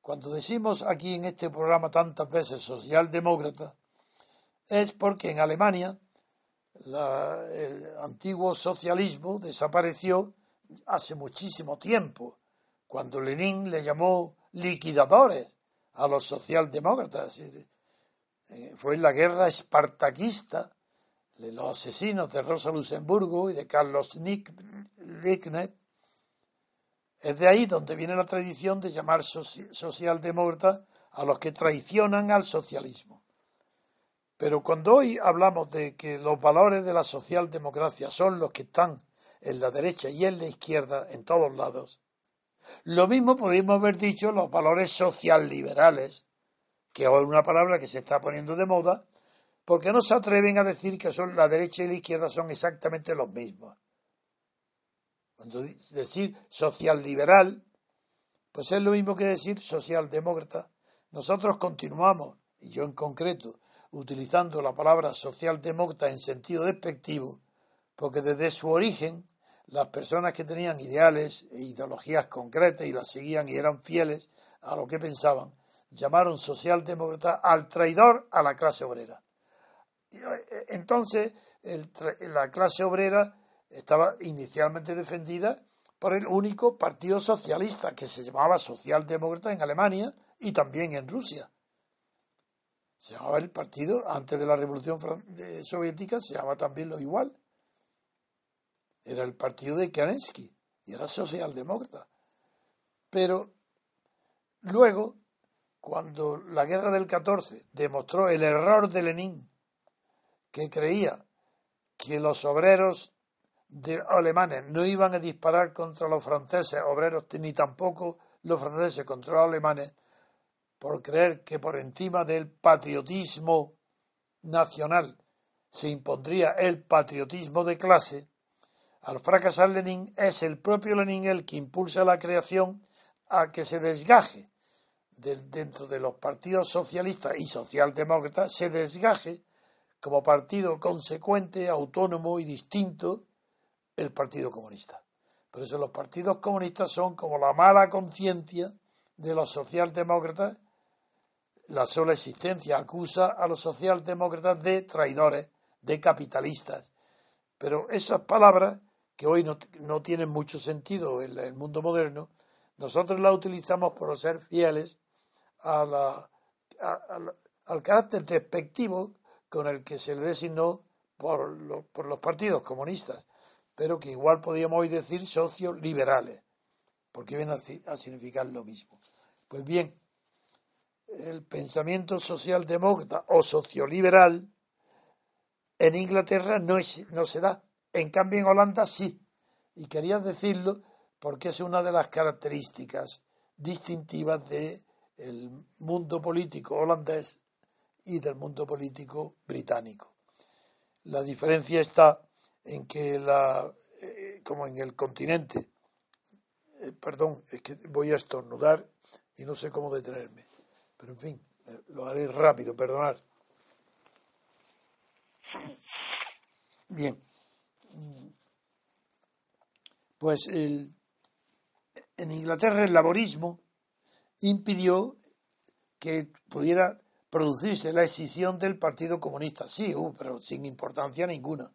cuando decimos aquí en este programa tantas veces socialdemócrata, es porque en Alemania el antiguo socialismo desapareció hace muchísimo tiempo, cuando Lenin le llamó liquidadores a los socialdemócratas. Eh, fue la guerra espartaquista de los asesinos de Rosa Luxemburgo y de Carlos Lickner. Es de ahí donde viene la tradición de llamar socialdemócrata a los que traicionan al socialismo. Pero cuando hoy hablamos de que los valores de la socialdemocracia son los que están en la derecha y en la izquierda en todos lados, lo mismo podríamos haber dicho los valores socialliberales, que es una palabra que se está poniendo de moda, porque no se atreven a decir que son la derecha y la izquierda son exactamente los mismos. Cuando decir socialliberal, pues es lo mismo que decir socialdemócrata. Nosotros continuamos, y yo en concreto, utilizando la palabra socialdemócrata en sentido despectivo, porque desde su origen las personas que tenían ideales e ideologías concretas y las seguían y eran fieles a lo que pensaban, llamaron socialdemócrata al traidor a la clase obrera. Eh, entonces, la clase obrera estaba inicialmente defendida por el único partido socialista que se llamaba socialdemócrata en Alemania y también en Rusia. Se llamaba el partido, antes de la Revolución Soviética, se llamaba también lo igual. Era el partido de Kerensky y era socialdemócrata. Pero luego, cuando la guerra del 14 demostró el error de Lenin, que creía que los obreros de alemanes no iban a disparar contra los franceses obreros ni tampoco los franceses contra los alemanes por creer que por encima del patriotismo nacional se impondría el patriotismo de clase, al fracasar Lenin es el propio Lenin el que impulsa la creación a que se desgaje dentro de los partidos socialistas y socialdemócratas, se desgaje como partido consecuente, autónomo y distinto el Partido Comunista. Por eso los partidos comunistas son como la mala conciencia de los socialdemócratas. La sola existencia acusa a los socialdemócratas de traidores, de capitalistas. Pero esas palabras, que hoy no, tienen mucho sentido en el mundo moderno, nosotros las utilizamos por ser fieles al carácter despectivo con el que se le designó por, por los partidos comunistas pero que igual podríamos hoy decir socios liberales, porque viene a, significar lo mismo. Pues bien, el pensamiento socialdemócrata o socioliberal En Inglaterra no, es, no se da. En cambio, en Holanda sí. Y quería decirlo porque es una de las características distintivas del mundo político holandés y del mundo político británico. La diferencia está en que la, eh, como en el continente, eh, perdón, es que voy a estornudar y no sé cómo detenerme, pero en fin, eh, lo haré rápido, perdonar. Bien, pues el, en Inglaterra el laborismo impidió que pudiera producirse la escisión del Partido Comunista. Sí, uh, pero sin importancia ninguna.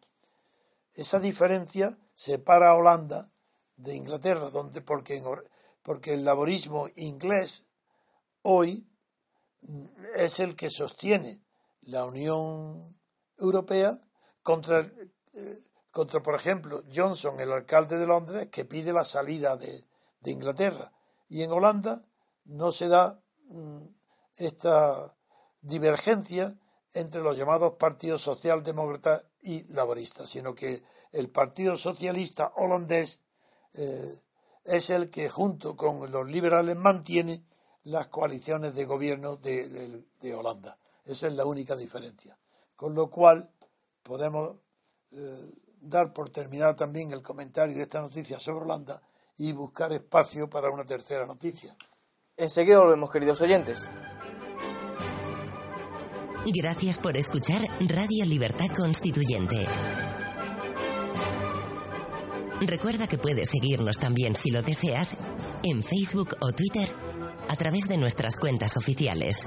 Esa diferencia separa a Holanda de Inglaterra, donde porque, porque el laborismo inglés hoy es el que sostiene la Unión Europea contra, eh, contra, por ejemplo, Johnson, el alcalde de Londres, que pide la salida de, Inglaterra. Y en Holanda no se da mm, esta divergencia entre los llamados partidos socialdemócratas y laboristas, sino que el Partido Socialista holandés eh, es el que junto con los liberales mantiene las coaliciones de gobierno de, Holanda. Esa es la única diferencia. Con lo cual podemos eh, dar por terminado también el comentario de esta noticia sobre Holanda y buscar espacio para una tercera noticia. Enseguida volvemos, queridos oyentes. Gracias por escuchar Radio Libertad Constituyente. Recuerda que puedes seguirnos también si lo deseas en Facebook o Twitter a través de nuestras cuentas oficiales.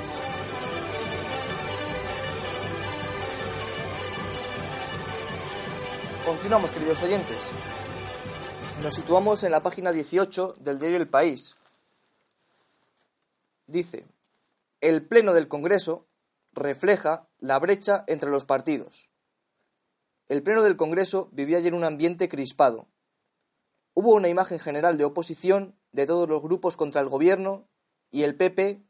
Continuamos, queridos oyentes. Nos situamos en la página 18 del diario El País. Dice, el Pleno del Congreso refleja la brecha entre los partidos. El Pleno del Congreso vivía ayer un ambiente crispado. Hubo una imagen general de oposición de todos los grupos contra el Gobierno y el PP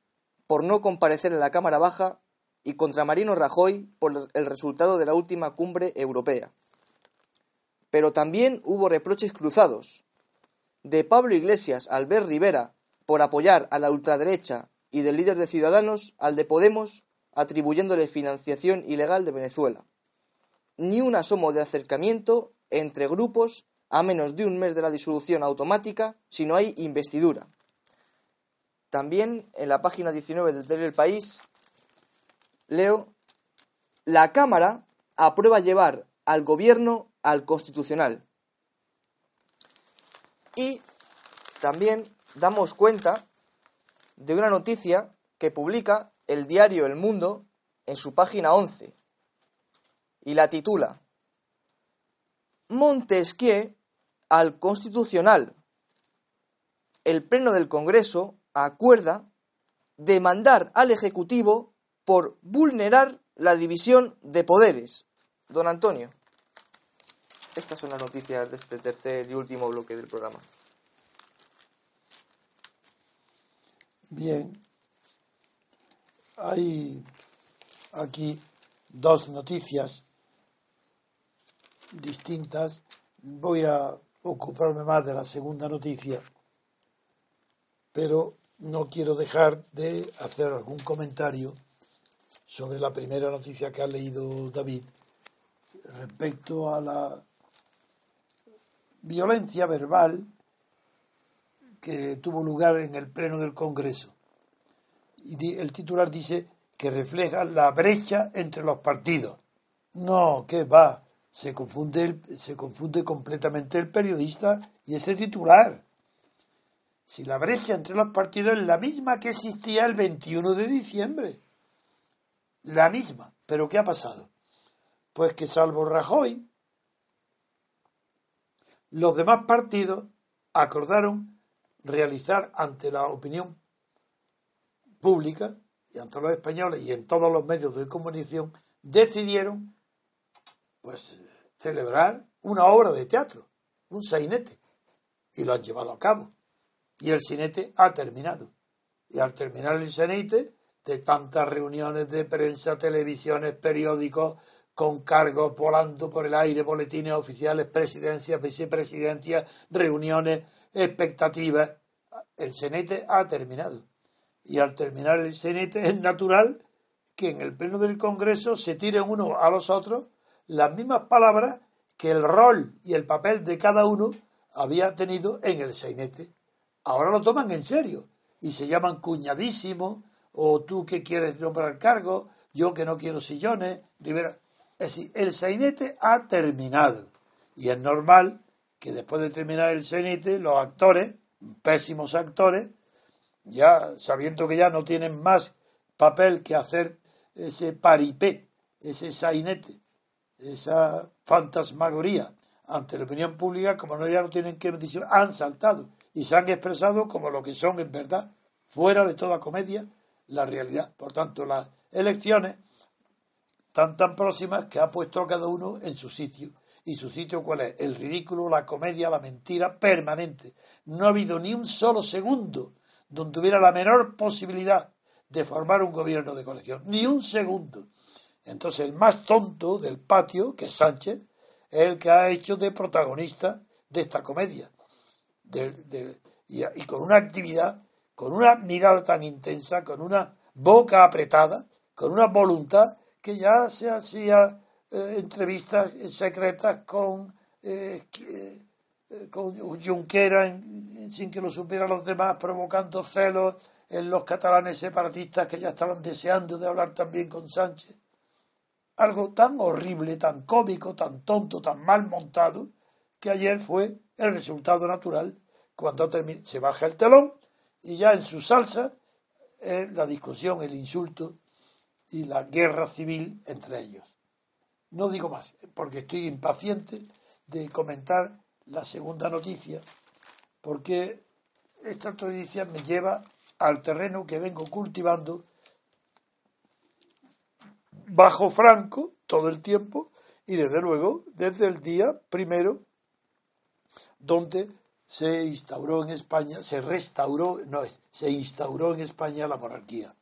por no comparecer en la Cámara Baja y contra Marino Rajoy por el resultado de la última cumbre europea. Pero también hubo reproches cruzados. De Pablo Iglesias a Albert Rivera por apoyar a la ultraderecha y del líder de Ciudadanos al de Podemos atribuyéndole financiación ilegal de Venezuela ni un asomo de acercamiento entre grupos a menos de un mes de la disolución automática si no hay investidura. También en la página 19 del Tele El País leo la Cámara aprueba llevar al gobierno al constitucional. Y también damos cuenta de una noticia que publica el diario El Mundo en su página 11 y la titula Montesquieu al Constitucional. El Pleno del Congreso acuerda demandar al Ejecutivo por vulnerar la división de poderes. Don Antonio, estas son las noticias de este tercer y último bloque del programa. Bien, hay aquí dos noticias distintas. Voy a ocuparme más de la segunda noticia, pero no quiero dejar de hacer algún comentario sobre la primera noticia que ha leído David respecto a la violencia verbal que tuvo lugar en el Pleno del Congreso. Y el titular dice que refleja la brecha entre los partidos. No, que va se confunde, se confunde completamente el periodista y ese titular. Si la brecha entre los partidos es la misma que existía el 21 de diciembre. La misma. ¿Pero qué ha pasado? Pues que salvo Rajoy, los demás partidos acordaron realizar ante la opinión pública y ante los españoles y en todos los medios de comunicación decidieron pues celebrar una obra de teatro, un sainete, y lo han llevado a cabo. Y el sainete ha terminado. Y al terminar el sainete, de tantas reuniones de prensa, televisiones, periódicos, con cargos volando por el aire, boletines oficiales, presidencias, vicepresidencias, reuniones, expectativas, el senete ha terminado. Y al terminar el senete es natural que en el pleno del Congreso se tiren uno a los otros las mismas palabras que el rol y el papel de cada uno había tenido en el sainete. Ahora lo toman en serio y se llaman cuñadísimo o tú que quieres nombrar cargo, yo que no quiero sillones, Rivera. Es decir, el sainete ha terminado y es normal que después de terminar el sainete los actores, pésimos actores, ya sabiendo que ya no tienen más papel que hacer ese paripé, ese sainete, esa fantasmagoría ante la opinión pública, como no ya no tienen que decir, han saltado y se han expresado como lo que son en verdad, fuera de toda comedia, la realidad. Por tanto, las elecciones tan tan próximas que ha puesto a cada uno en su sitio. ¿Y su sitio cuál es? El ridículo, la comedia, la mentira permanente. No ha habido ni un solo segundo donde hubiera la menor posibilidad de formar un gobierno de coalición. Ni un segundo. Entonces el más tonto del patio, que es Sánchez, es el que ha hecho de protagonista de esta comedia. y, y, con una actividad, con una mirada tan intensa, con una boca apretada, con una voluntad que ya se hacía eh, entrevistas secretas con, eh, eh, con Junquera sin que lo supieran los demás, provocando celos en los catalanes separatistas que ya estaban deseando de hablar también con Sánchez. Algo tan horrible, tan cómico, tan tonto, tan mal montado, que ayer fue el resultado natural cuando se baja el telón y ya en su salsa la discusión, el insulto y la guerra civil entre ellos. No digo más, porque estoy impaciente de comentar la segunda noticia, porque esta noticia me lleva al terreno que vengo cultivando bajo Franco todo el tiempo y desde luego desde el día primero donde se instauró en España, se restauró, no, se instauró en España la monarquía.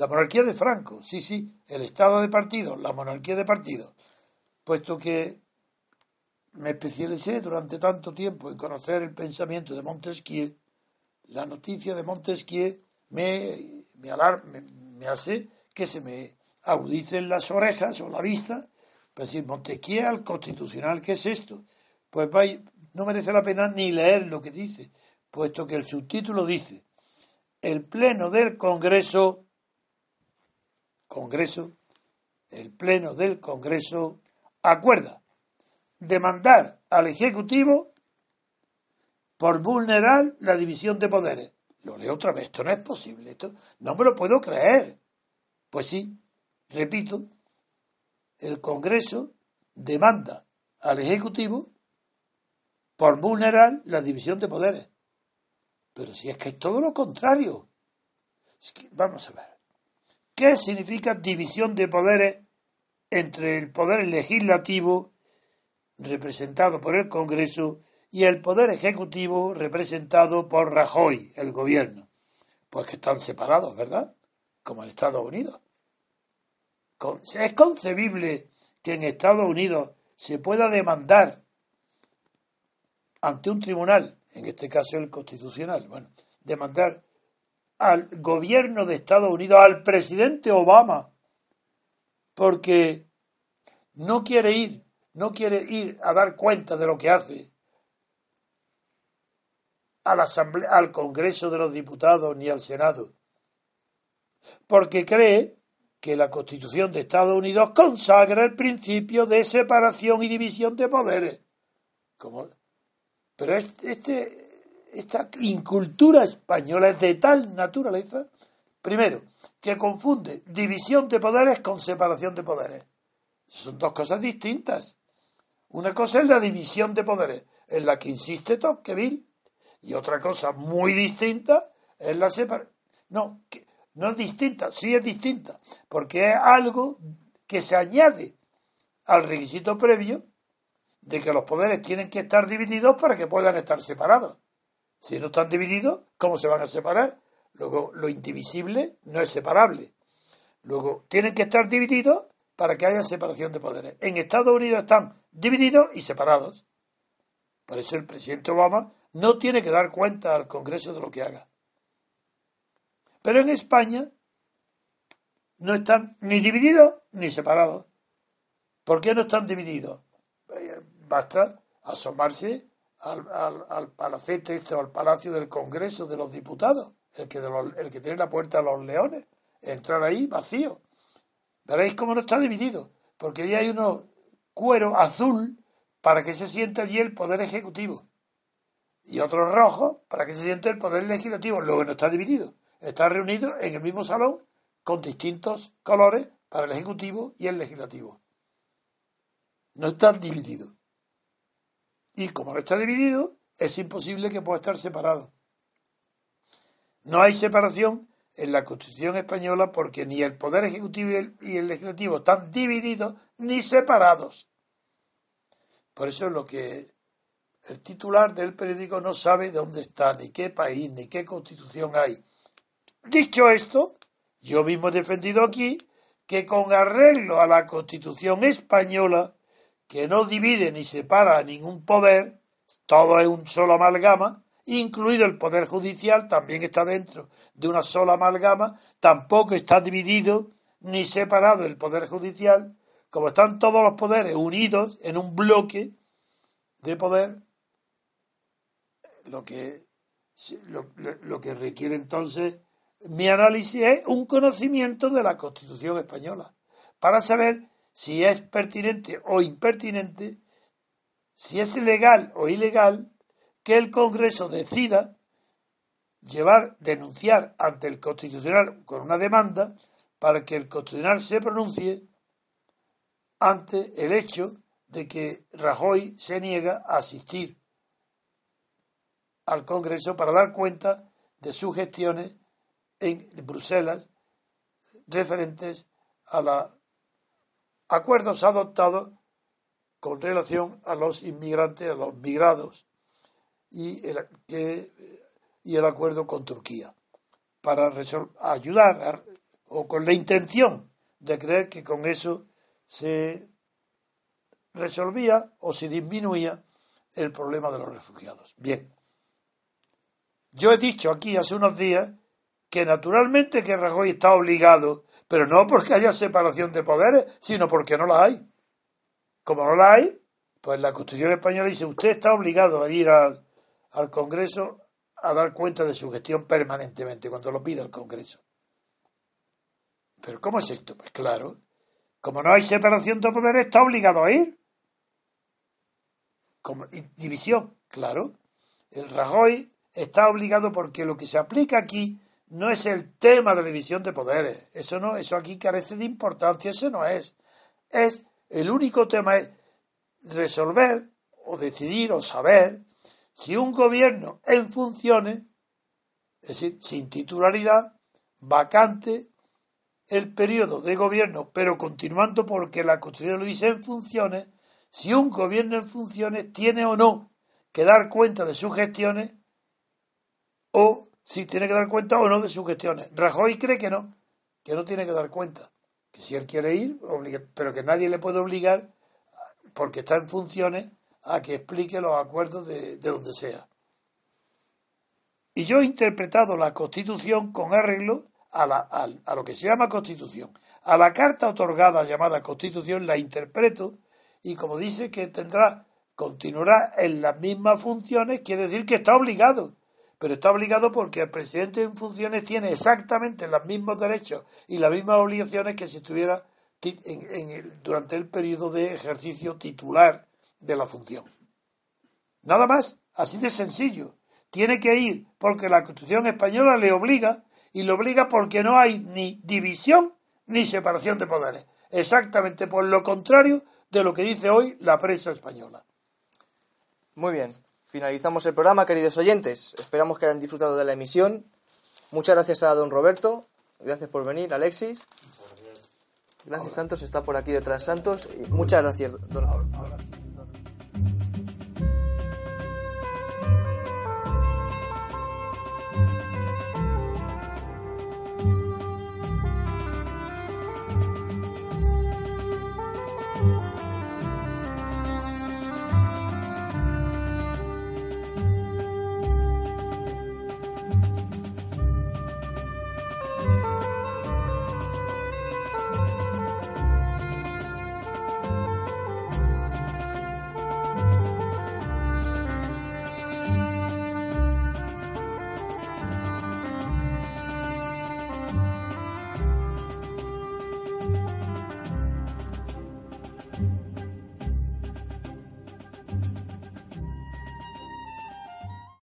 La monarquía de Franco, sí, sí, el estado de partido, la monarquía de partido, puesto que me especialicé durante tanto tiempo en conocer el pensamiento de Montesquieu, la noticia de Montesquieu me, me, hace que se me agudicen las orejas o la vista, pues decir, Montesquieu al constitucional, ¿qué es esto? Pues no merece la pena ni leer lo que dice, puesto que el subtítulo dice, el Pleno del Congreso, Congreso, el Pleno del Congreso acuerda demandar al Ejecutivo por vulnerar la división de poderes. Lo leo otra vez, esto no es posible, esto no me lo puedo creer. Pues sí, repito, el Congreso demanda al Ejecutivo por vulnerar la división de poderes. Pero si es que es todo lo contrario. vamos a ver. ¿Qué significa división de poderes entre el poder legislativo, representado por el Congreso, y el poder ejecutivo, representado por Rajoy, el gobierno? Pues que están separados, ¿verdad? Como en Estados Unidos. ¿Es concebible que en Estados Unidos se pueda demandar ante un tribunal, en este caso el constitucional, bueno, demandar al gobierno de Estados Unidos, al presidente Obama, porque no quiere ir, no quiere ir a dar cuenta de lo que hace a asamblea, al Congreso de los Diputados ni al Senado, porque cree que la Constitución de Estados Unidos consagra el principio de separación y división de poderes. Como, pero este, esta incultura española es de tal naturaleza, primero, que confunde división de poderes con separación de poderes. Son dos cosas distintas. Una cosa es la división de poderes. en la que insiste Tocqueville. Y otra cosa muy distinta es la separación. No, no es distinta, sí es distinta, porque es algo que se añade al requisito previo de que los poderes tienen que estar divididos para que puedan estar separados. Si no están divididos, ¿cómo se van a separar? Luego, lo indivisible no es separable. Luego, tienen que estar divididos para que haya separación de poderes. En Estados Unidos están divididos y separados. Por eso el presidente Obama no tiene que dar cuenta al Congreso de lo que haga. Pero en España no están ni divididos ni separados. ¿Por qué no están divididos? Eh, basta asomarse al, al, palacete este, al palacio del Congreso de los Diputados, el que, el que tiene la puerta a los leones, entrar ahí vacío. Veréis cómo no está dividido, porque ahí hay unos cuero azul para que se sienta allí el poder ejecutivo y otros rojos para que se sienta el poder legislativo. Luego no está dividido, está reunido en el mismo salón con distintos colores para el ejecutivo y el legislativo. No están divididos. Y como no está dividido, es imposible que pueda estar separado. No hay separación en la Constitución española porque ni el Poder Ejecutivo y el, Legislativo están divididos ni separados. Por eso es lo que el titular del periódico no sabe de dónde está, ni qué país, ni qué constitución hay. Dicho esto, yo mismo he defendido aquí que con arreglo a la constitución española, que no divide ni separa ningún poder, todo es un solo amalgama, incluido el Poder Judicial, también está dentro de una sola amalgama, tampoco está dividido ni separado el Poder Judicial, como están todos los poderes unidos en un bloque de poder, lo que, lo, que requiere entonces mi análisis es un conocimiento de la Constitución española, para saber si es pertinente o impertinente, si es legal o ilegal, que el Congreso decida llevar, denunciar ante el Constitucional con una demanda para que el Constitucional se pronuncie ante el hecho de que Rajoy se niega a asistir al Congreso para dar cuenta de sus gestiones en Bruselas referentes a los acuerdos adoptados con relación a los inmigrantes, a los migrados y el, y el acuerdo con Turquía para ayudar o con la intención de creer que con eso se resolvía o se disminuía el problema de los refugiados. Bien, yo he dicho aquí hace unos días que naturalmente que Rajoy está obligado, pero no porque haya separación de poderes, sino porque no la hay. Como no la hay, pues la Constitución española dice usted está obligado a ir al, al Congreso a dar cuenta de su gestión permanentemente cuando lo pida el Congreso. Pero ¿cómo es esto? Pues claro, como no hay separación de poderes, está obligado a ir. Como, división, claro. El Rajoy está obligado porque lo que se aplica aquí no es el tema de la división de poderes. Eso no, eso aquí carece de importancia, eso no es. Es el único tema es resolver o decidir o saber si un gobierno en funciones, es decir, sin titularidad, vacante el periodo de gobierno, pero continuando porque la Constitución lo dice en funciones, si un gobierno en funciones tiene o no que dar cuenta de sus gestiones o si tiene que dar cuenta o no de sus gestiones. Rajoy cree que no, que no tiene que dar cuenta, que si él quiere ir, pero que nadie le puede obligar porque está en funciones a que explique los acuerdos de, donde sea. Y yo he interpretado la Constitución con arreglo a, la, a, lo que se llama Constitución. A la carta otorgada llamada Constitución la interpreto y como dice que tendrá, continuará en las mismas funciones, quiere decir que está obligado. Pero está obligado porque el presidente en funciones tiene exactamente los mismos derechos y las mismas obligaciones que si estuviera durante el periodo de ejercicio titular de la función. Nada más, así de sencillo. Tiene que ir porque la Constitución española le obliga y le obliga porque no hay ni división ni separación de poderes. Exactamente por lo contrario de lo que dice hoy la prensa española. Muy bien, finalizamos el programa, queridos oyentes. Esperamos que hayan disfrutado de la emisión. Muchas gracias a don Roberto, gracias por venir, Alexis. Gracias, Santos, está por aquí detrás Santos. Y muchas gracias, don.